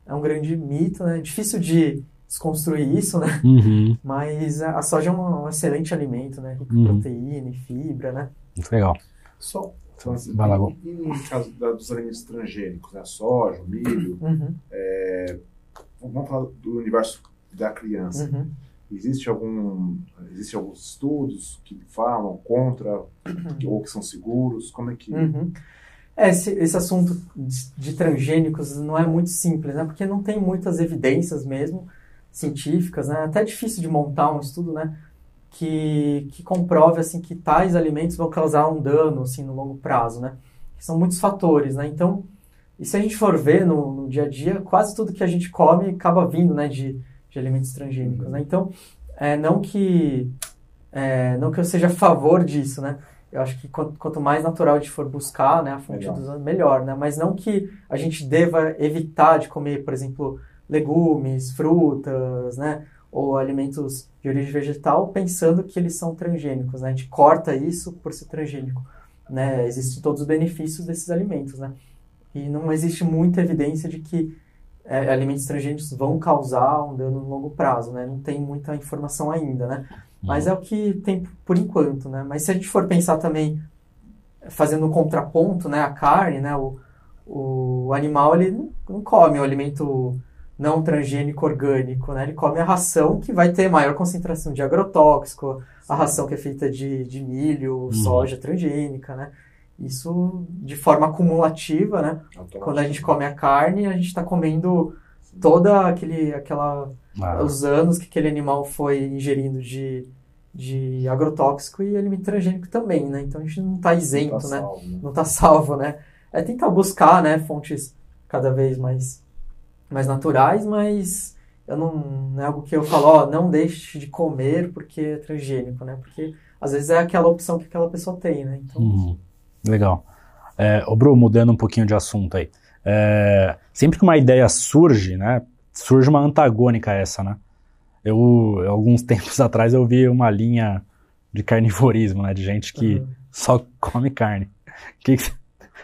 é um grande mito, né? Difícil de desconstruir isso, né? Uhum. Mas a a soja é um, um excelente alimento, né? Rico em Uhum. proteína e fibra, né? Muito legal. Só. Então, Vai lá, Gu. e no caso da- dos alimentos transgênicos, né? Soja, o milho, Uhum, vamos falar do universo da criança. Uhum. Existe algum, existe alguns estudos que falam contra ou que são seguros? Como é que Uhum. É, esse, esse assunto de, de transgênicos não é muito simples, né? Porque não tem muitas evidências mesmo científicas, né? É até difícil de montar um estudo, né? Que, que comprove, assim, que tais alimentos vão causar um dano, assim, no longo prazo, né? São muitos fatores, né? Então, e se a gente for ver no, no dia a dia, quase tudo que a gente come acaba vindo, né? De, de alimentos transgênicos, né? Então, é, não que... é, não que eu seja a favor disso, né? Eu acho que quanto, quanto mais natural a gente for buscar, né, a fonte Melhor. dos melhor, né? Mas não que a gente deva evitar de comer, por exemplo, legumes, frutas, né, ou alimentos de origem vegetal, pensando que eles são transgênicos, né? A gente corta isso por ser transgênico, né? Existem todos os benefícios desses alimentos, né? E não existe muita evidência de que é, alimentos transgênicos vão causar um dano no longo prazo, né? Não tem muita informação ainda, né? Mas é o que tem por enquanto, né? Mas se a gente for pensar também, fazendo um contraponto, né? A carne, né? O, o animal, ele não, come o alimento não transgênico orgânico, né? Ele come a ração que vai ter maior concentração de agrotóxico, a ração que é feita de, de milho, soja transgênica, né? Isso de forma acumulativa, né? Quando a gente come a carne, a gente está comendo toda aquele, aquela Ah, os anos que aquele animal foi ingerindo de, de agrotóxico e alimento transgênico também, né? Então a gente não está isento, Não tá né? salvo, né? Não está salvo, né? É tentar buscar, né, fontes cada vez mais, mais naturais, mas eu não, não é algo que eu falo, ó, não deixe de comer porque é transgênico, né? Porque às vezes é aquela opção que aquela pessoa tem, né? Então, Uhum. Legal. É, ô, Bru, mudando um pouquinho de assunto aí. É, sempre que uma ideia surge, né? Surge uma antagônica a essa, né? Eu, alguns tempos atrás, eu vi uma linha de carnivorismo, né? De gente que Uhum. só come carne. Que que-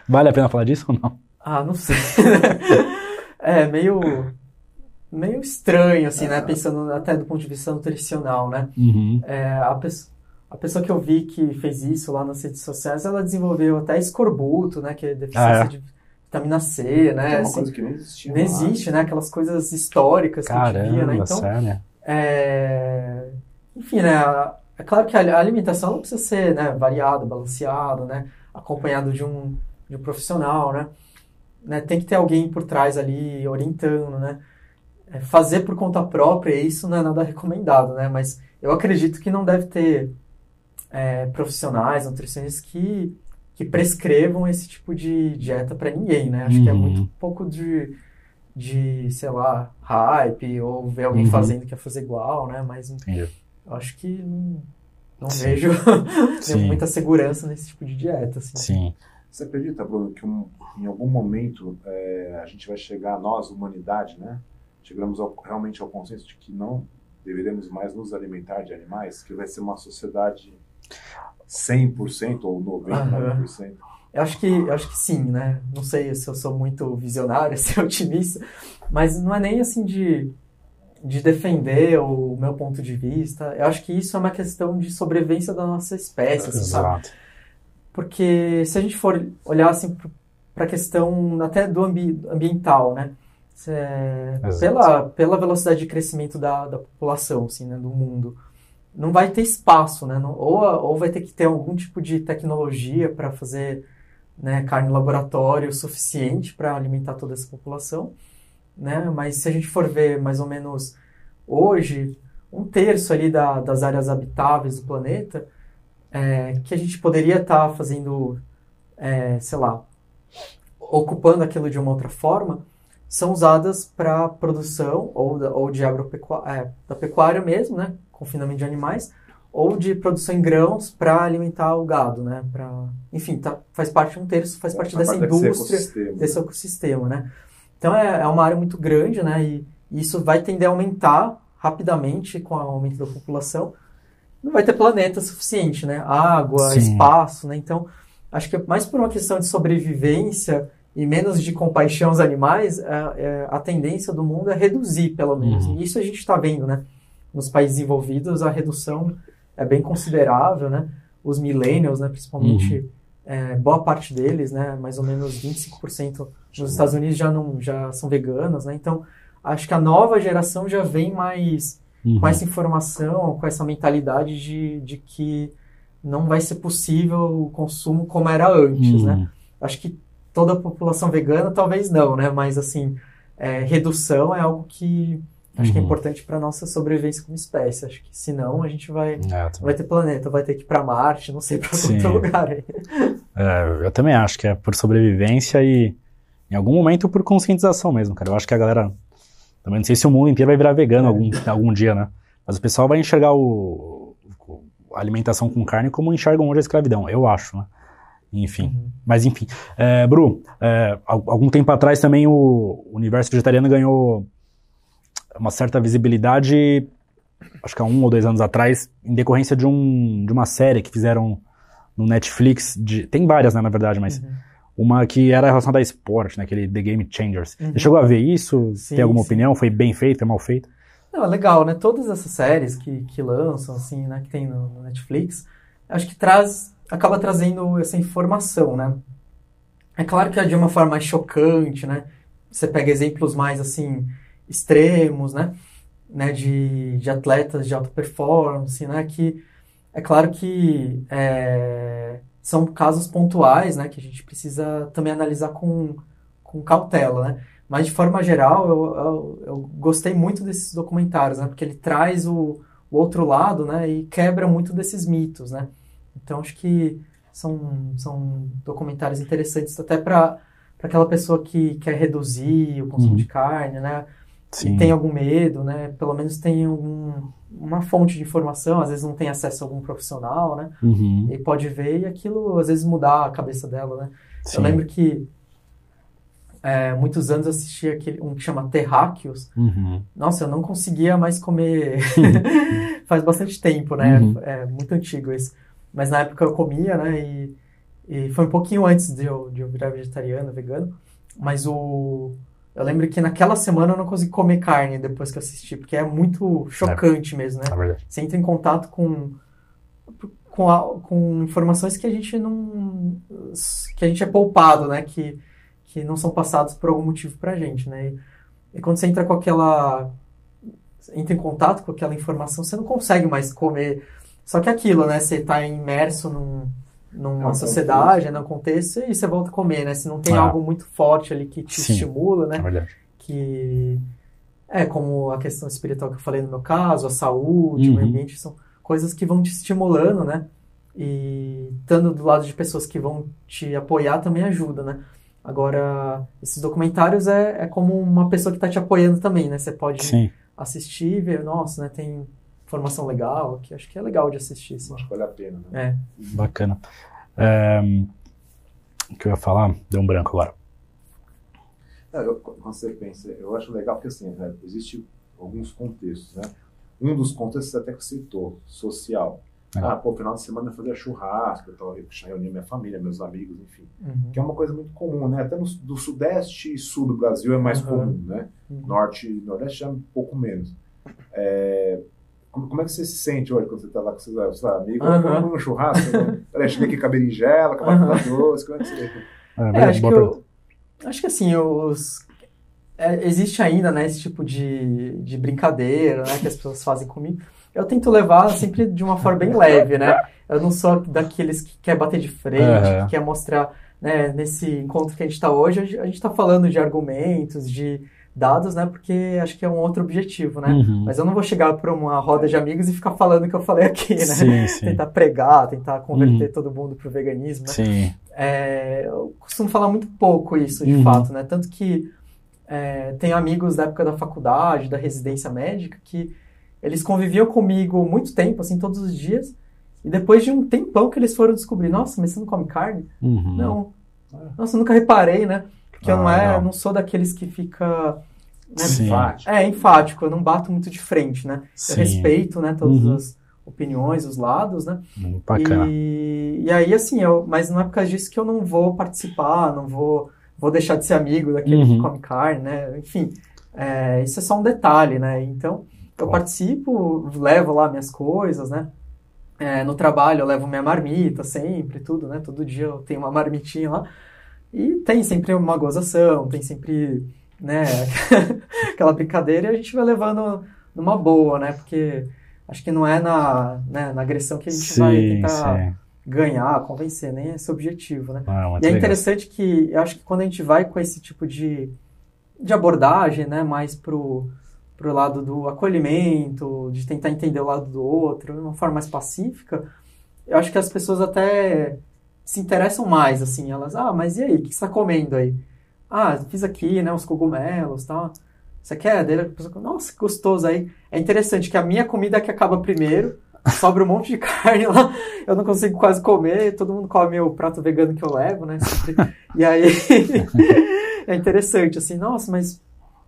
vale a pena falar disso ou não? Ah, não sei. é meio meio estranho assim, né? Pensando até do ponto de vista nutricional, né? Uhum. É, a, pes- a pessoa que eu vi que fez isso lá nas redes sociais, ela desenvolveu até escorbuto, né? Que é deficiência Ah, é? de vitamina C, né? Que é uma assim, coisa que nem existia. não lá. existe, né? Aquelas coisas históricas que a gente via, né? Caramba, Então, sério? é, enfim, né? a- É claro que a alimentação não precisa ser né, variada, balanceada, né? Acompanhado de um, de um profissional, né? né? Tem que ter alguém por trás ali orientando, né? É, fazer por conta própria, isso não é nada recomendado, né? Mas eu acredito que não deve ter é, profissionais, nutricionistas que, que prescrevam esse tipo de dieta para ninguém, né? Acho que é Uhum. muito pouco de, de, sei lá, hype ou ver alguém Uhum. fazendo que quer fazer igual, né? Mas Entendi. eu acho que não, não vejo muita segurança nesse tipo de dieta, assim. Sim. Você acredita, Bruno, que um- em algum momento é, a gente vai chegar, nós, humanidade, né? Chegamos ao- realmente ao consenso de que não deveremos mais nos alimentar de animais, que vai ser uma sociedade 100% ou 99%. Eu acho que, eu acho que sim, né? Não sei se eu sou muito visionário, se otimista, mas não é nem assim de, de defender o meu ponto de vista. Eu acho que isso é uma questão de sobrevivência da nossa espécie, assim, sabe? Exato. porque se a gente for olhar assim para a questão até do ambi ambiental, né? É, pela, pela velocidade de crescimento da, da população, assim, né, do mundo, não vai ter espaço, né? Ou, ou vai ter que ter algum tipo de tecnologia para fazer né, carne laboratório suficiente para alimentar toda essa população, né? Mas se a gente for ver mais ou menos hoje, um terço ali da, das áreas habitáveis do planeta, é, que a gente poderia estar tá fazendo, é, sei lá, ocupando aquilo de uma outra forma, são usadas para produção ou, da, ou de agropecuária, é, da pecuária mesmo, né? Confinamento de animais, ou de produção em grãos para alimentar o gado, né? Pra, enfim, tá, faz parte de um terço, faz parte dessa parte indústria, desse ecossistema, desse ecossistema, né? Então é, é, uma área muito grande, né? E, e isso vai tender a aumentar rapidamente com o aumento da população. Não vai ter planeta suficiente, né? Água, Sim. espaço, né? Então, acho que é mais por uma questão de sobrevivência e menos de compaixão aos animais, a, é, a tendência do mundo é reduzir, pelo menos. Uhum. E isso a gente está vendo, né? Nos países desenvolvidos, a redução é bem considerável, né? Os millennials, né, principalmente, uhum. é, boa parte deles, né, mais ou menos 25% nos Estados Unidos já não já são veganos, né? Então, acho que a nova geração já vem mais uhum. com essa informação, com essa mentalidade de, de que não vai ser possível o consumo como era antes, né? uhum. né? Acho que toda a população vegana talvez não, né? Mas assim, é, redução é algo que Acho uhum. que é uhum. importante para nossa sobrevivência como espécie. Acho que senão a gente vai, é, vai ter planeta, vai ter que ir para Marte, não sei para outro lugar. Aí. É, eu também acho que é por sobrevivência e em algum momento por conscientização mesmo, cara. Eu acho que a galera também não sei se o mundo inteiro vai virar vegano algum, algum dia, né? Mas o pessoal vai enxergar o, a alimentação com carne como enxergam hoje a escravidão, eu acho, né? Enfim, uhum. mas enfim. É, Bru, é, algum tempo atrás também o universo vegetariano ganhou uma certa visibilidade, acho que há um ou dois anos atrás, em decorrência de, um, de uma série que fizeram no Netflix, de, tem várias, né, na verdade, mas uhum. uma que era relacionada a esporte, né, aquele The Game Changers. Uhum. Você chegou a ver isso? Sim, Tem alguma sim. opinião? Foi bem feito, é mal feito? Não, é legal, né? Todas essas séries que, que lançam, assim, né, que tem no, no Netflix, acho que traz, acaba trazendo essa informação, né? É claro que é de uma forma mais chocante, né? Você pega exemplos mais, assim, extremos, né? né de, de atletas de alta performance, né? Que é claro que é, são casos pontuais, né? Que a gente precisa também analisar com, com cautela, né? Mas de forma geral, eu, eu, eu gostei muito desses documentários, né? Porque ele traz o, o outro lado, né? E quebra muito desses mitos, né? Então acho que são, são documentários interessantes até para aquela pessoa que quer reduzir o consumo uhum. de carne, né? Sim. e tem algum medo, né? Pelo menos tem algum, uma fonte de informação, às vezes não tem acesso a algum profissional, né? Uhum. E pode ver e aquilo às vezes mudar a cabeça dela, né? Sim. Eu lembro que é, muitos anos eu assisti aquele, um que chama Terráqueos. Uhum. Nossa, eu não conseguia mais comer. Faz bastante tempo, né? Uhum. É muito antigo isso. Mas na época eu comia, né? E, e foi um pouquinho antes de eu, de eu virar vegetariano, vegano. Mas o eu lembro que naquela semana eu não consegui comer carne depois que eu assisti, porque é muito chocante é. mesmo, né? É Você entra em contato com, com, a, com informações que a gente não. que a gente é poupado, né? Que, que não são passados por algum motivo pra gente, né? E, e quando você entra com aquela. entra em contato com aquela informação, você não consegue mais comer. Só que aquilo, né? Você tá imerso num numa é sociedade, no contexto, e você volta a comer, né? Se não tem ah. algo muito forte ali que te Sim, estimula, né? É verdade. Que é como a questão espiritual que eu falei no meu caso, a saúde, uhum. o ambiente, são coisas que vão te estimulando, né? E estando do lado de pessoas que vão te apoiar também ajuda, né? Agora, esses documentários é, é como uma pessoa que está te apoiando também, né? Você pode Sim. assistir e ver, nossa, né? Tem informação legal, que acho que é legal de assistir. Assim. Acho que vale a pena. Né? É. Bacana. É, o que eu ia falar? Deu um branco agora. Não, eu, quando você pensa, eu acho legal porque assim, né, existe alguns contextos, né? Um dos contextos até que citou, social. É. Ah, pô, final de semana eu fazia churrasco, eu tava reunir minha família, meus amigos, enfim. Uhum. Que é uma coisa muito comum, né? Até no do sudeste e sul do Brasil é mais uhum. comum, né? Uhum. Norte e nordeste já é um pouco menos. É, Como, como é que você se sente hoje quando você está lá com seus, seus amigos? Vamos num churrasco? né? Peraí, cheguei aqui com a berinjela, com a batata doce. Como é que você... É, É, acho que, eu, acho que assim, os, é, existe ainda, né, esse tipo de, de brincadeira, né, que as pessoas fazem comigo. Eu tento levar sempre de uma forma bem leve, né? Eu não sou daqueles que quer bater de frente, que quer mostrar, né, nesse encontro que a gente está hoje, a gente está falando de argumentos, de dados, né, porque acho que é um outro objetivo, né? Uhum. Mas eu não vou chegar para uma roda de amigos e ficar falando o que eu falei aqui, né? Sim, sim. Tentar pregar, tentar converter Uhum. todo mundo pro veganismo, né? Sim. É, eu costumo falar muito pouco isso, de Uhum. fato, né? Tanto que é, tenho amigos da época da faculdade, da residência médica, que eles conviviam comigo muito tempo, assim, todos os dias, e depois de um tempão que eles foram descobrir, nossa, mas você não come carne? Uhum. Não. Nossa, eu nunca reparei, né? Porque eu Ah, não, é, legal. não sou daqueles que fica... né, Sim. Enfático. É, enfático, eu não bato muito de frente, né? Eu Sim. respeito, né, todas Uhum. as opiniões, os lados, né? Bacana. E, e aí, assim, eu, mas não é por causa disso que eu não vou participar, não vou, vou deixar de ser amigo daquele Uhum. que come carne, né? Enfim, é, isso é só um detalhe, né? Então, eu Claro. participo, levo lá minhas coisas, né? É, no trabalho eu levo minha marmita sempre, tudo, né? Todo dia eu tenho uma marmitinha lá. E tem sempre uma gozação, tem sempre, né, aquela brincadeira e a gente vai levando numa boa, né? Porque acho que não é na, né, na agressão que a gente vai Sim, tentar sim. ganhar, convencer, nem esse objetivo, né? Ah, muito E é legal. interessante que eu acho que quando a gente vai com esse tipo de, de abordagem, né, mais pro, pro lado do acolhimento, de tentar entender o lado do outro, de uma forma mais pacífica, eu acho que as pessoas até se interessam mais, assim, elas, ah, mas e aí, o que você está comendo aí? Ah, fiz aqui, né, uns cogumelos, tal. Você quer? Daí a pessoa, nossa, que gostoso aí. É interessante que a minha comida é que acaba primeiro, sobra um monte de carne lá, eu não consigo quase comer, todo mundo come o prato vegano que eu levo, né? E aí é interessante, assim, nossa, mas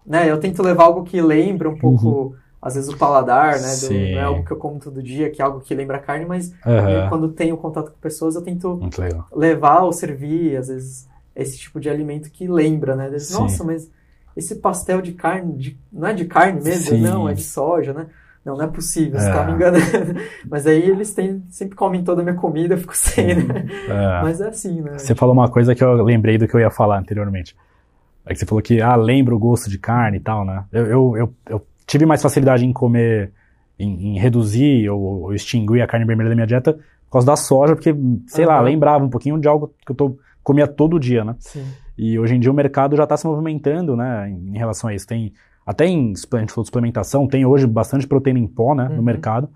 né, eu tento levar algo que lembra um pouco, às vezes, o paladar, né? Do, não é algo que eu como todo dia, que é algo que lembra carne, mas Aham. quando tenho contato com pessoas, eu tento levar ou servir, às vezes, esse tipo de alimento que lembra, né? Sim. Nossa, mas esse pastel de carne, de- não é de carne mesmo? Sim. Não, é de soja, né? Não, não é possível, você É. tá me enganando. Mas aí eles têm, sempre comem toda a minha comida, eu fico sem, né? É. Mas é assim, né? Você falou uma coisa que eu lembrei do que eu ia falar anteriormente. É que você falou que, ah, lembra o gosto de carne e tal, né? Eu, eu, eu, eu tive mais facilidade em comer, em, em reduzir ou, ou extinguir a carne vermelha da minha dieta por causa da soja, porque, sei lá, Aham. lembrava um pouquinho de algo que eu tô, comia todo dia, né? Sim. E hoje em dia o mercado já está se movimentando, né, em em relação a isso. Tem, até em, suplementação, tem hoje bastante proteína em pó, né, no Uhum. mercado,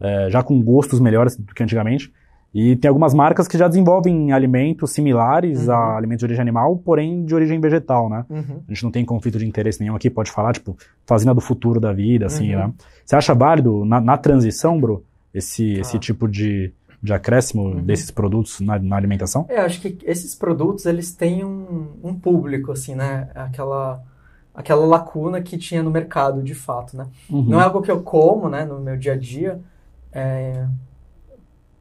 é, já com gostos melhores do que antigamente. E tem algumas marcas que já desenvolvem alimentos similares Uhum. a alimentos de origem animal, porém de origem vegetal, né? Uhum. A gente não tem conflito de interesse nenhum aqui, pode falar, tipo, fazenda do futuro da vida, assim, Uhum. né? Você acha válido, na, na transição, Bro, esse, Ah. esse tipo de, de acréscimo Uhum. desses produtos na, na alimentação? É, acho que esses produtos, eles têm um, um público, assim, né? Aquela, aquela lacuna que tinha no mercado, de fato, né? Uhum. Não é algo que eu como, né, no meu dia a dia. é,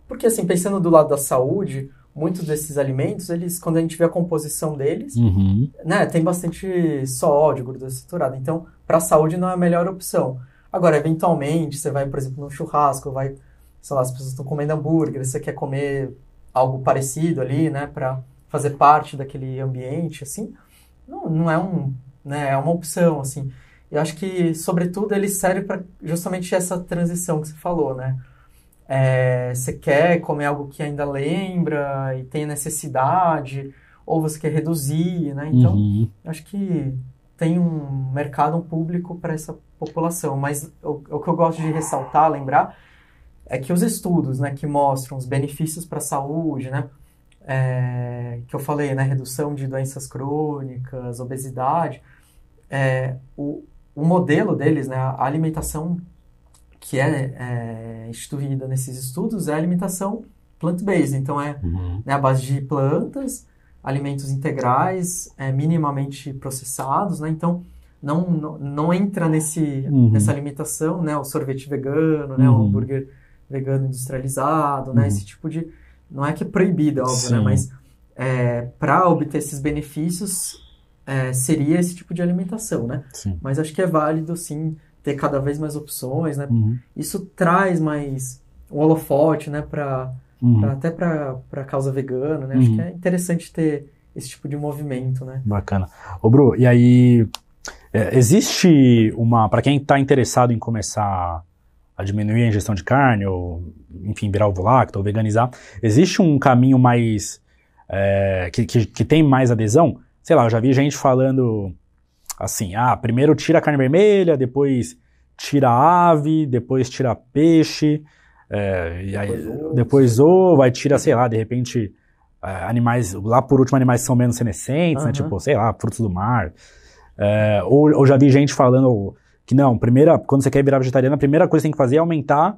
Porque, assim, pensando do lado da saúde, muitos desses alimentos, eles, quando a gente vê a composição deles, Uhum. né, tem bastante sódio, gordura saturada. Então, para a saúde não é a melhor opção. Agora, eventualmente, você vai, por exemplo, num churrasco, vai, sei lá, as pessoas estão comendo hambúrguer, você quer comer algo parecido ali, né, para fazer parte daquele ambiente, assim, não, não é um, né, é uma opção, assim. Eu acho que, sobretudo, ele serve para justamente essa transição que você falou, né? É, você quer comer algo que ainda lembra e tem necessidade, ou você quer reduzir, né? Então, Uhum. acho que tem um mercado, um público para essa população. Mas o, o que eu gosto de ressaltar, lembrar, é que os estudos, né, que mostram os benefícios para a saúde, né, é, que eu falei, né, redução de doenças crônicas, obesidade, é, o, o modelo deles, né, a alimentação que é, é instituída nesses estudos é a alimentação plant-based. Então, é Uhum. né, à base de plantas, alimentos integrais, é, minimamente processados, né? Então, não, não, não entra nesse, Uhum. nessa alimentação, né? O sorvete vegano, né? O Uhum. hambúrguer vegano industrializado, né? Uhum. Esse tipo de... Não é que é proibido, óbvio, Sim. né? Mas para obter esses benefícios, é, seria esse tipo de alimentação, né? Sim. Mas acho que é válido, sim, ter cada vez mais opções, né? Uhum. Isso traz mais um holofote, né, para Uhum. até para a causa vegana, né? Acho Uhum. que é interessante ter esse tipo de movimento, né? Bacana. Ô, Bru, e aí, é, existe uma, para quem está interessado em começar a diminuir a ingestão de carne, ou, enfim, virar ovo lacto, ou veganizar, existe um caminho mais, é, que, que, que tem mais adesão? Sei lá, eu já vi gente falando assim, ah, primeiro tira a carne vermelha, depois tira a ave, depois tira peixe, é, e aí, Depois ovo. ovo, aí tira, sei lá, de repente, é, animais, lá por último, animais que são menos senescentes, né? Aham. Tipo, sei lá, frutos do mar. É, ou, ou já vi gente falando que não, primeira, quando você quer virar vegetariano, a primeira coisa que você tem que fazer é aumentar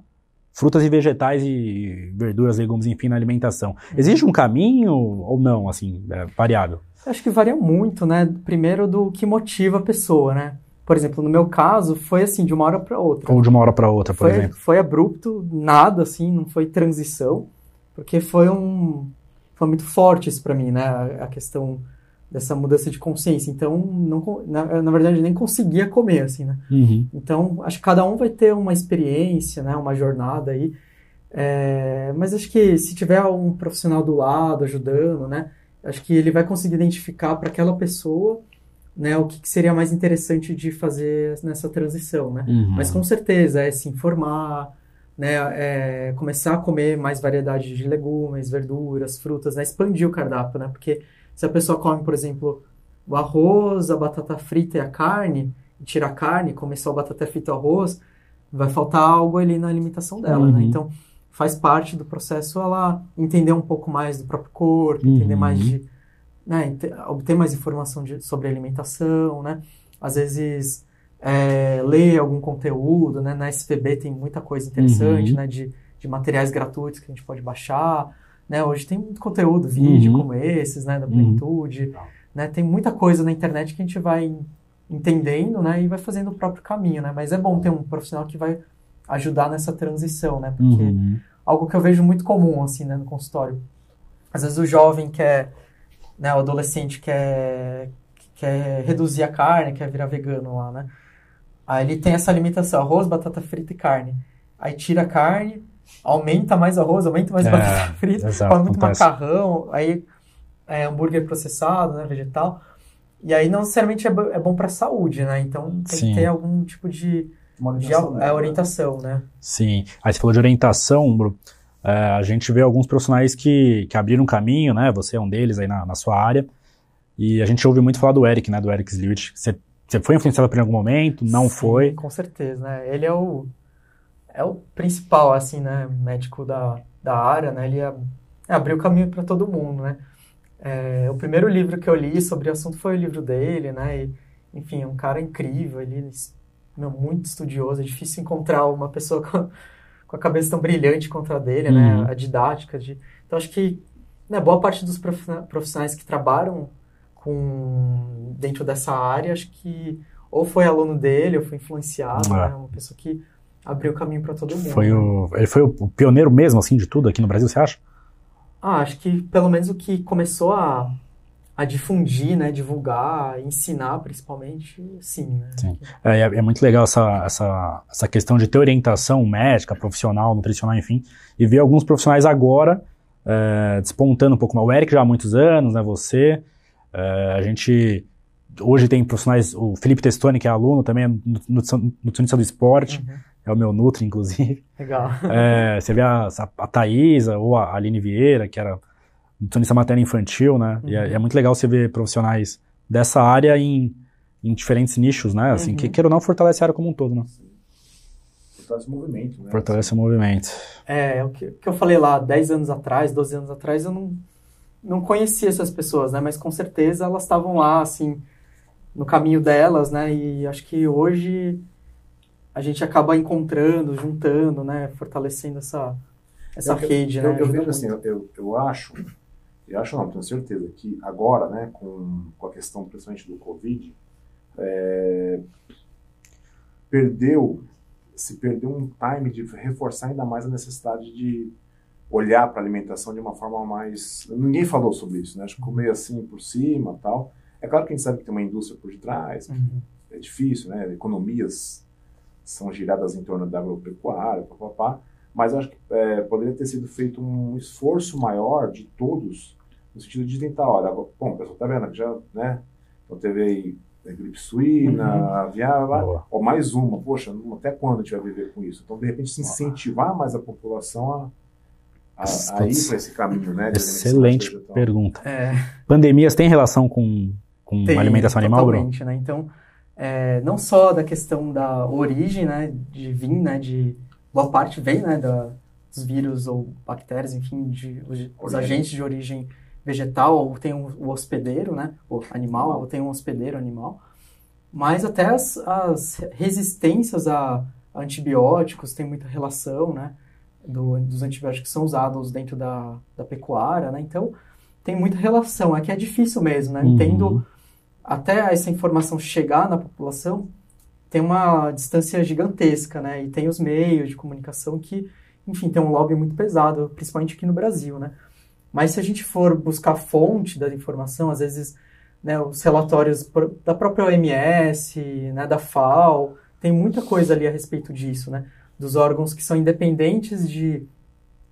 frutas e vegetais e verduras, legumes, enfim, na alimentação. Existe um caminho ou não, assim, é, variável? Acho que varia muito, né? Primeiro do que motiva a pessoa, né? Por exemplo, no meu caso, foi assim, de uma hora para outra. Ou de uma hora para outra, por foi, exemplo? foi abrupto, nada assim, não foi transição, porque foi um foi muito forte isso para mim, né? A, a questão dessa mudança de consciência. Então, não, na, na verdade, nem conseguia comer assim, né? Uhum. Então, acho que cada um vai ter uma experiência, né? Uma jornada aí. É, mas acho que se tiver um profissional do lado ajudando, né? Acho que ele vai conseguir identificar para aquela pessoa, né? O que, que seria mais interessante de fazer nessa transição, né? Uhum. Mas com certeza é se informar, né, é começar a comer mais variedade de legumes, verduras, frutas, né, expandir o cardápio, né? Porque se a pessoa come, por exemplo, o arroz, a batata frita e a carne, e tira a carne, come só batata frita e arroz, vai faltar algo ali na alimentação dela, Uhum. né? Então faz parte do processo ela entender um pouco mais do próprio corpo, entender Uhum. mais de, né, obter mais informação de- sobre alimentação, né? Às vezes é, ler algum conteúdo, né? Na SPB tem muita coisa interessante, Uhum. né? De, de materiais gratuitos que a gente pode baixar, né? Hoje tem muito conteúdo, vídeo Uhum. como esses, né? Da Uhum. plenitude, né? Tem muita coisa na internet que a gente vai entendendo, né? E vai fazendo o próprio caminho, né? Mas é bom ter um profissional que vai ajudar nessa transição, né? Porque Uhum. algo que eu vejo muito comum, assim, né, no consultório. Às vezes o jovem quer, né, o adolescente quer, quer reduzir a carne, quer virar vegano lá, né? Aí ele tem essa limitação, arroz, batata frita e carne. Aí tira a carne, aumenta mais arroz, aumenta mais É, batata frita, exato, come muito acontece. macarrão, aí é hambúrguer processado, né, vegetal. E aí não necessariamente é, é bom para saúde, né? Então tem Sim. que ter algum tipo de, Uma de orientação, né? é, orientação, né? Sim. Aí você falou de orientação, Bru. É, a gente vê alguns profissionais que, que abriram um caminho, né? Você é um deles aí na, na sua área. E a gente ouve muito falar do Eric, né? Do Eric Sliwich. Você, você foi influenciado por ele em algum momento? Não Sim, foi? Com certeza, né? Ele é o, é o principal, assim, né? Médico da, da área, né? Ele a- abriu o caminho para todo mundo, né? É, o primeiro livro que eu li sobre o assunto foi o livro dele, né? E, enfim, é um cara incrível, ele meu, muito estudioso. É difícil encontrar uma pessoa com, com a cabeça tão brilhante contra a dele, Uhum. né? A didática de... Então, acho que né, boa parte dos profissi- profissionais que trabalham com dentro dessa área, acho que ou foi aluno dele, ou foi influenciado, É. né? Uma pessoa que abriu o caminho para todo mundo. Foi né? o, ele foi o pioneiro mesmo, assim, de tudo aqui no Brasil, você acha? Ah, acho que pelo menos o que começou a, a difundir, né? Divulgar, ensinar principalmente, sim, né? Sim. É, é- é muito legal essa, essa, essa questão de ter orientação médica, profissional, nutricional, enfim, e ver alguns profissionais agora é, despontando um pouco mais. O Eric já há muitos anos, né? Você. É, a gente hoje tem profissionais, o Felipe Testoni, que é aluno também, é nutricionista do esporte, Uhum. é o meu Nutri, inclusive. Legal. É, você vê a, a Thaisa ou a Aline Vieira, que era nutricionista materna infantil, né? E é, Uhum. é muito legal você ver profissionais dessa área em, em diferentes nichos, né? Assim, Uhum. que queira ou não, fortalece a área como um todo, né? Fortalece o movimento, né? Fortalece o movimento. É, o que, o que eu falei lá 10 anos atrás, 12 anos atrás, eu não, não conhecia essas pessoas, né? Mas com certeza elas estavam lá, assim, no caminho delas, né? E acho que hoje a gente acaba encontrando, juntando, né? Fortalecendo essa, essa Eu- rede, eu, né? Eu, Ajuda vejo muito. assim, eu, eu, eu acho, eu acho não, tenho certeza que agora, né, com, com a questão principalmente do Covid, é, perdeu, se perdeu um time de reforçar ainda mais a necessidade de olhar para a alimentação de uma forma mais... Ninguém falou sobre isso, né? Acho que meio assim por cima tal. É claro que a gente sabe que tem uma indústria por detrás, Uhum. é difícil, né? Economias são giradas em torno da agropecuária, papapá, mas acho que é, poderia ter sido feito um esforço maior de todos, no sentido de tentar, olha, bom, o pessoal tá vendo que já, né, então teve aí a gripe suína, uhum. aviária, ou mais uma, poxa, até quando a gente vai viver com isso? Então, de repente, se incentivar mais a população a, a, a ir para esse caminho, né? Excelente pergunta. É. Pandemias têm relação com, com tem, alimentação animal, Bruno? né? Então, é, não só da questão da origem, né, de vir, né, de boa parte vem, né, da, dos vírus ou bactérias, enfim, de, os, os agentes de origem vegetal, ou tem um, o hospedeiro, né, o animal, ou tem um hospedeiro animal, mas até as, as resistências a, antibióticos tem muita relação, né, do, dos antibióticos que são usados dentro da, da pecuária, né, então tem muita relação, é que é difícil mesmo, né, uhum. entendo até essa informação chegar na população, tem uma distância gigantesca, né? E tem os meios de comunicação que, enfim, tem um lobby muito pesado, principalmente aqui no Brasil, né? Mas se a gente for buscar fonte da informação, às vezes, né, os relatórios da própria OMS, né, da FAO, tem muita coisa ali a respeito disso, né? Dos órgãos que são independentes de,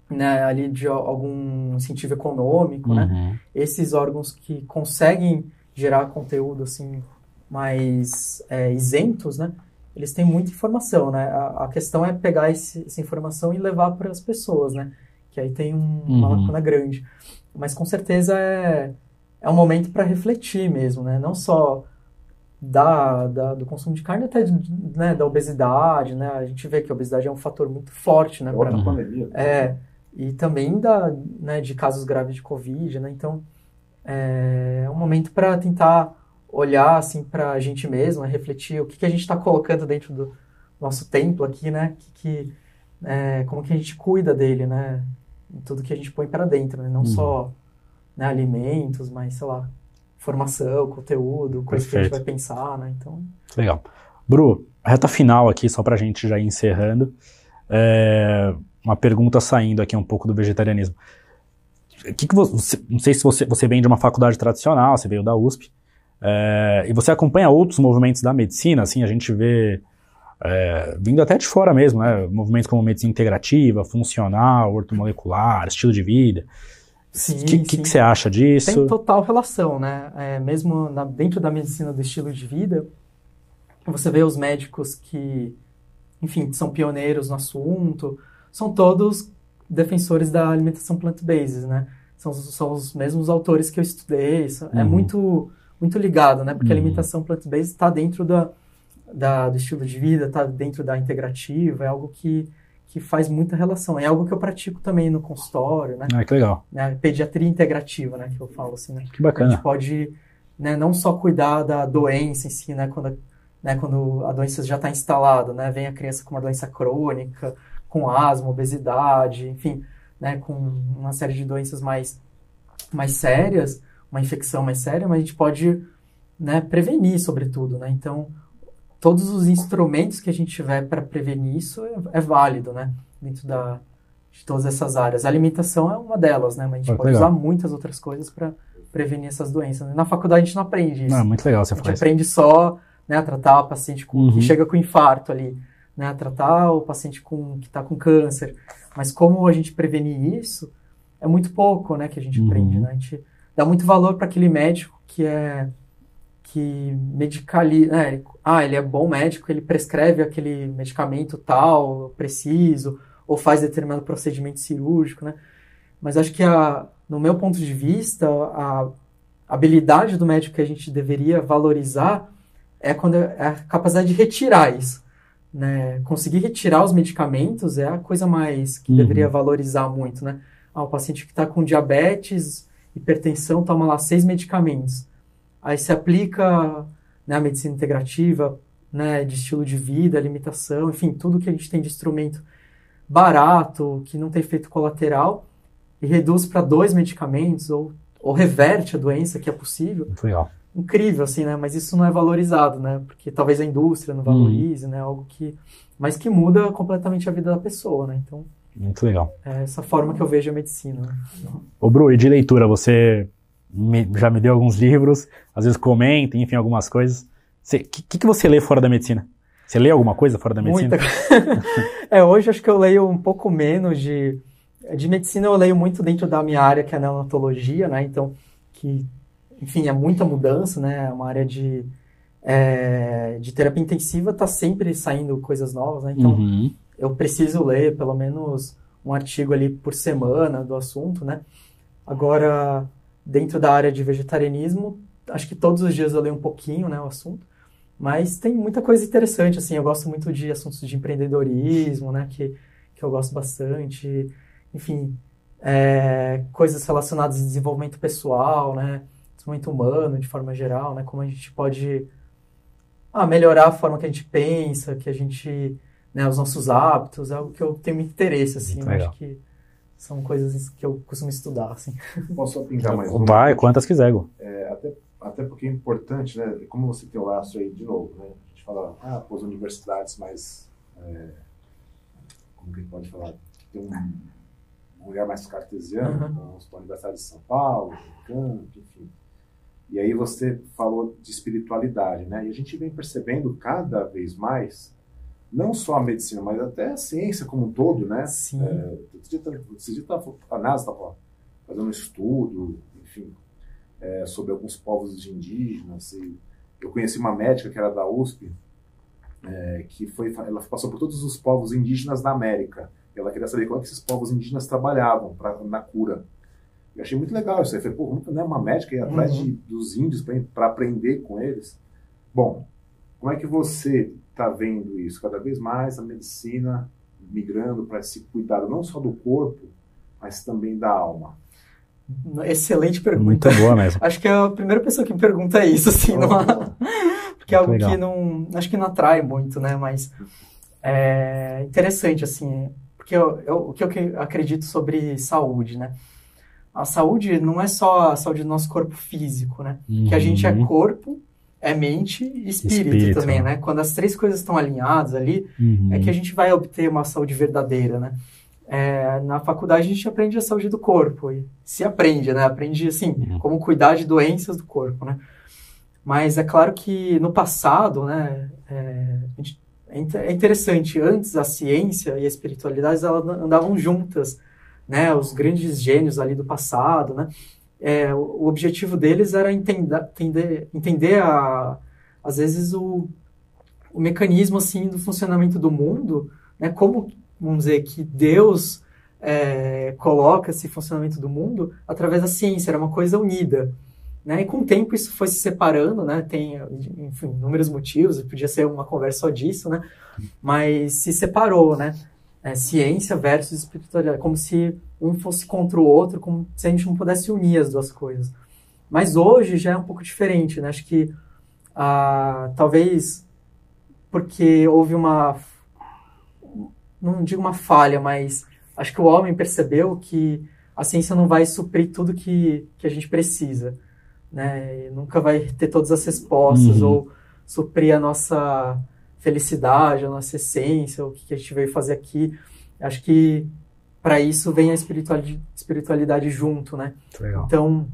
né, ali de algum incentivo econômico, né? uhum. né? Esses órgãos que conseguem gerar conteúdo assim mais é, isentos, né? Eles têm muita informação, né? A, a questão é pegar esse, essa informação e levar para as pessoas, né? Que aí tem um, uhum. uma lacuna grande. Mas com certeza é, é um momento para refletir mesmo, né? Não só da, da, do consumo de carne, até né, da obesidade, né? A gente vê que a obesidade é um fator muito forte, né? Pra, pandemia. É, e também da, né, de casos graves de Covid, né? Então, é um momento para tentar olhar assim para a gente mesmo, né? refletir o que, que a gente está colocando dentro do nosso templo aqui, né? Que, que é, como que a gente cuida dele, né? Tudo que a gente põe para dentro, né? Não hum. só né, alimentos, mas sei lá, formação, conteúdo, coisa que a gente vai pensar, né? Então. Legal. Bru, reta final aqui, só para a gente já ir encerrando. É, uma pergunta saindo aqui um pouco do vegetarianismo que, que você, não sei se você, você vem de uma faculdade tradicional, você veio da USP, é, e você acompanha outros movimentos da medicina, assim, a gente vê, é, vindo até de fora mesmo, né, movimentos como medicina integrativa, funcional, ortomolecular, estilo de vida. O que, que, que, você acha disso? Tem total relação, né? É, mesmo na, dentro da medicina do estilo de vida, você vê os médicos que, enfim, são pioneiros no assunto, são todos defensores da alimentação plant-based, né? São, são os mesmos autores que eu estudei, é uhum. é muito, muito ligado, né? Porque uhum. a alimentação plant-based está dentro da, da, do estilo de vida, está dentro da integrativa, é algo que, que faz muita relação. É algo que eu pratico também no consultório, né? Ah, que legal. Né? Pediatria integrativa, né? Que eu falo assim, né? Que bacana. A gente pode né, não só cuidar da doença em si, né? Quando, né, quando a doença já está instalada, né? Vem a criança com uma doença crônica, com asma, obesidade, enfim, né, com uma série de doenças mais, mais sérias, uma infecção mais séria, mas a gente pode né, prevenir, sobretudo, né? Então, todos os instrumentos que a gente tiver para prevenir isso é, é, válido, né? Dentro da, de todas essas áreas. A alimentação é uma delas, né? Mas a gente pode legal. usar muitas outras coisas para prevenir essas doenças. Na faculdade a gente não aprende isso. Não, muito legal você A gente aprende só né, a tratar o paciente com, uhum. que chega com infarto ali né, tratar o paciente com, que está com câncer. Mas como a gente prevenir isso, é muito pouco né, que a gente uhum. aprende. Né? A gente dá muito valor para aquele médico que é que medicaliza, né, ah, ele é bom médico, ele prescreve aquele medicamento tal, preciso, ou faz determinado procedimento cirúrgico, né? Mas acho que, a, no meu ponto de vista, a habilidade do médico que a gente deveria valorizar é, quando é a capacidade de retirar isso né, conseguir retirar os medicamentos é a coisa mais que uhum. deveria valorizar muito, né? Ah, o paciente que está com diabetes, hipertensão, toma lá seis medicamentos. Aí se aplica né, a medicina integrativa, né, de estilo de vida, alimentação, enfim, tudo que a gente tem de instrumento barato, que não tem efeito colateral, e reduz para dois medicamentos, ou, ou reverte a doença, que é possível. Legal incrível, assim, né? Mas isso não é valorizado, né? Porque talvez a indústria não valorize, né? Algo que... Mas que muda completamente a vida da pessoa, né? Então... Muito legal. É essa forma que eu vejo a medicina. Né? Ô, Bru, e de leitura, você me, já me deu alguns livros, às vezes comenta, enfim, algumas coisas. O que, que você lê fora da medicina? Você lê alguma coisa fora da medicina? Muita. é, hoje acho que eu leio um pouco menos de de medicina eu leio muito dentro da minha área que é a neonatologia, né? Então, que enfim, é muita mudança, né? É uma área de é, de terapia intensiva está sempre saindo coisas novas, né? Então, uhum. eu preciso ler pelo menos um artigo ali por semana do assunto, né? Agora, dentro da área de vegetarianismo, acho que todos os dias eu leio um pouquinho, né, o assunto. Mas tem muita coisa interessante, assim, eu gosto muito de assuntos de empreendedorismo, né, que, que eu gosto bastante. Enfim, é, coisas relacionadas a desenvolvimento pessoal, né, desenvolvimento humano de forma geral, né, como a gente pode ah, melhorar a forma que a gente pensa, que a gente, né, os nossos hábitos, é algo que eu tenho muito interesse, assim, acho que são coisas que eu costumo estudar, assim. Posso pingar mais uma? Vai, quantas quiser, Gu. É, até até porque é importante, né? Como você tem o laço aí, de novo, né? A gente fala, ah, pô, as universidades mais. É, como que a gente pode falar? Tem um, um lugar mais cartesiano, uhum. como a Universidade de São Paulo, Campo, enfim. E aí você falou de espiritualidade, né? E a gente vem percebendo cada vez mais, não só a medicina, mas até a ciência como um todo, né? Sim. É, esse dia tá, a NASA estava fazendo um estudo, enfim, é, sobre alguns povos indígenas. Eu conheci uma médica que era da USP, é, que foi, ela passou por todos os povos indígenas da América. Ela queria saber como é que esses povos indígenas trabalhavam pra, na cura. Eu achei muito legal isso aí. Falei, pô, nunca né, uma médica ir atrás uhum. de, dos índios para aprender com eles. Bom, como é que você está vendo isso? Cada vez mais a medicina migrando para esse cuidado não só do corpo, mas também da alma. Excelente pergunta. Muito boa mesmo. acho que é a primeira pessoa que me pergunta isso, assim, oh, não porque é algo legal. que não, acho que não atrai muito, né, mas é interessante, assim, porque eu, eu, o que eu acredito sobre saúde, né, a saúde não é só a saúde do nosso corpo físico, né, uhum. que a gente é uhum. corpo, é mente e espírito, espírito, também, né, quando as três coisas estão alinhadas ali, uhum. é que a gente vai obter uma saúde verdadeira, né, é, na faculdade a gente aprende a saúde do corpo e se aprende, né? Aprende assim uhum. como cuidar de doenças do corpo, né? Mas é claro que no passado, né? É, é interessante. Antes a ciência e a espiritualidade elas andavam juntas, né? Os grandes gênios ali do passado, né? É, o objetivo deles era entender, entender, entender a, às vezes o, o mecanismo assim do funcionamento do mundo, né? Como vamos dizer, que Deus é, coloca esse funcionamento do mundo através da ciência, era uma coisa unida. Né? E com o tempo isso foi se separando, né? tem enfim, inúmeros motivos, podia ser uma conversa só disso, né? mas se separou, né? É, ciência versus espiritualidade, como se um fosse contra o outro, como se a gente não pudesse unir as duas coisas. Mas hoje já é um pouco diferente, né? Acho que ah, talvez porque houve uma não digo uma falha, mas acho que o homem percebeu que a ciência não vai suprir tudo que, que a gente precisa, né? E nunca vai ter todas as respostas uhum. ou suprir a nossa felicidade, a nossa essência, o que a gente veio fazer aqui. Acho que para isso vem a espiritualidade, espiritualidade junto, né? Legal. Então,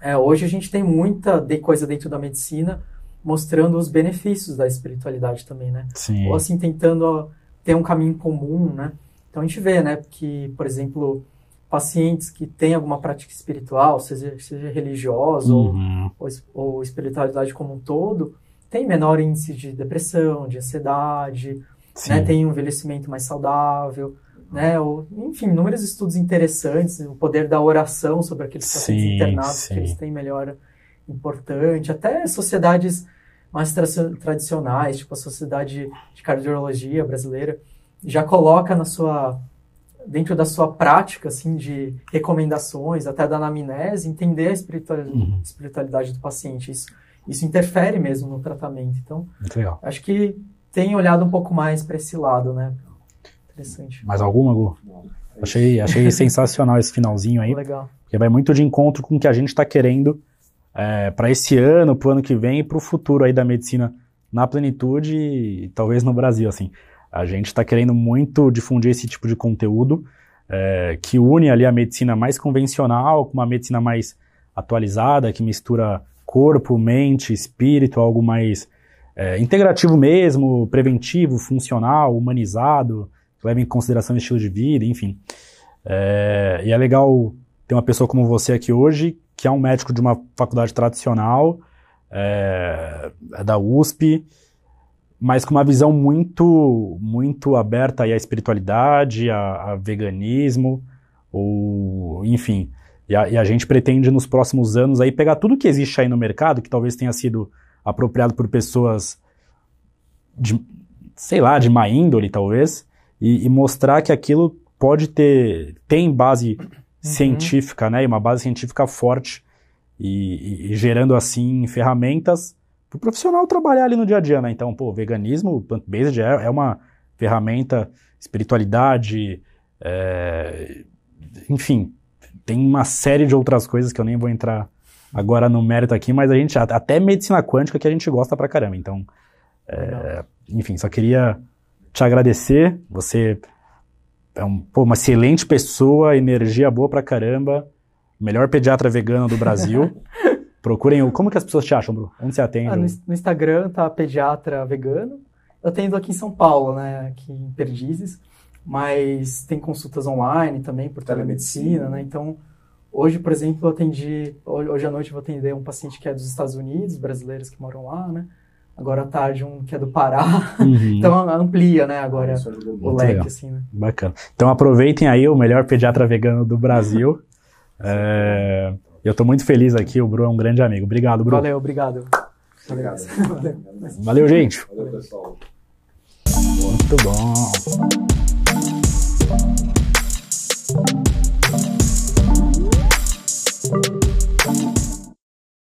é, hoje a gente tem muita de coisa dentro da medicina mostrando os benefícios da espiritualidade também, né? Sim. Ou assim, tentando ter um caminho comum, né? Então a gente vê, né, que, por exemplo, pacientes que têm alguma prática espiritual, seja, seja religiosa uhum. ou, ou, espiritualidade como um todo, tem menor índice de depressão, de ansiedade, né, tem um envelhecimento mais saudável, né, ou, enfim, inúmeros estudos interessantes, o poder da oração sobre aqueles pacientes sim, internados, sim. que eles têm melhora importante, até sociedades mais tra tradicionais, tipo a Sociedade de Cardiologia Brasileira, já coloca na sua dentro da sua prática assim de recomendações, até da anamnese, entender a espiritualidade, uhum. espiritualidade do paciente. Isso, isso interfere mesmo no tratamento. Então, acho que tem olhado um pouco mais para esse lado, né? Interessante. Mais alguma, Gu? Achei, achei sensacional esse finalzinho aí. Legal. Porque vai muito de encontro com o que a gente está querendo é, para esse ano, para o ano que vem e para o futuro aí da medicina na plenitude e talvez no Brasil, assim. A gente está querendo muito difundir esse tipo de conteúdo é, que une ali a medicina mais convencional com uma medicina mais atualizada, que mistura corpo, mente, espírito, algo mais é, integrativo mesmo, preventivo, funcional, humanizado, leva em consideração o estilo de vida, enfim. É, e é legal ter uma pessoa como você aqui hoje, que é um médico de uma faculdade tradicional, é, é da USP, mas com uma visão muito, muito aberta à espiritualidade, a, a veganismo, ou, enfim. E a, e a, gente pretende nos próximos anos aí pegar tudo que existe aí no mercado, que talvez tenha sido apropriado por pessoas de, sei lá, de má índole, talvez, e, e mostrar que aquilo pode ter, tem base uhum. científica, né, e uma base científica forte, e, e gerando, assim, ferramentas para o profissional trabalhar ali no dia a dia, né, então, pô, veganismo, plant-based é, é uma ferramenta, espiritualidade, é, enfim, tem uma série de outras coisas que eu nem vou entrar agora no mérito aqui, mas a gente, até medicina quântica que a gente gosta pra caramba, então, é, enfim, só queria te agradecer, você é um, pô, uma excelente pessoa, energia boa pra caramba, melhor pediatra vegano do Brasil. Procurem o. Como que as pessoas te acham, Bru? Onde você atende? Ah, no, no, Instagram tá pediatra vegano. Eu atendo aqui em São Paulo, né? Aqui em Perdizes. Mas tem consultas online também por telemedicina, né? Então, hoje, por exemplo, eu atendi. Hoje à noite eu vou atender um paciente que é dos Estados Unidos, brasileiros que moram lá, né? Agora à tarde um que é do Pará. Uhum. então amplia, né, agora o leque, legal. assim, né? Bacana. Então aproveitem aí o melhor pediatra vegano do Brasil. é, eu estou muito feliz aqui, o Bru é um grande amigo. Obrigado, Bru. Valeu, obrigado. Obrigado. Valeu, Valeu gente. Valeu, pessoal. Muito bom.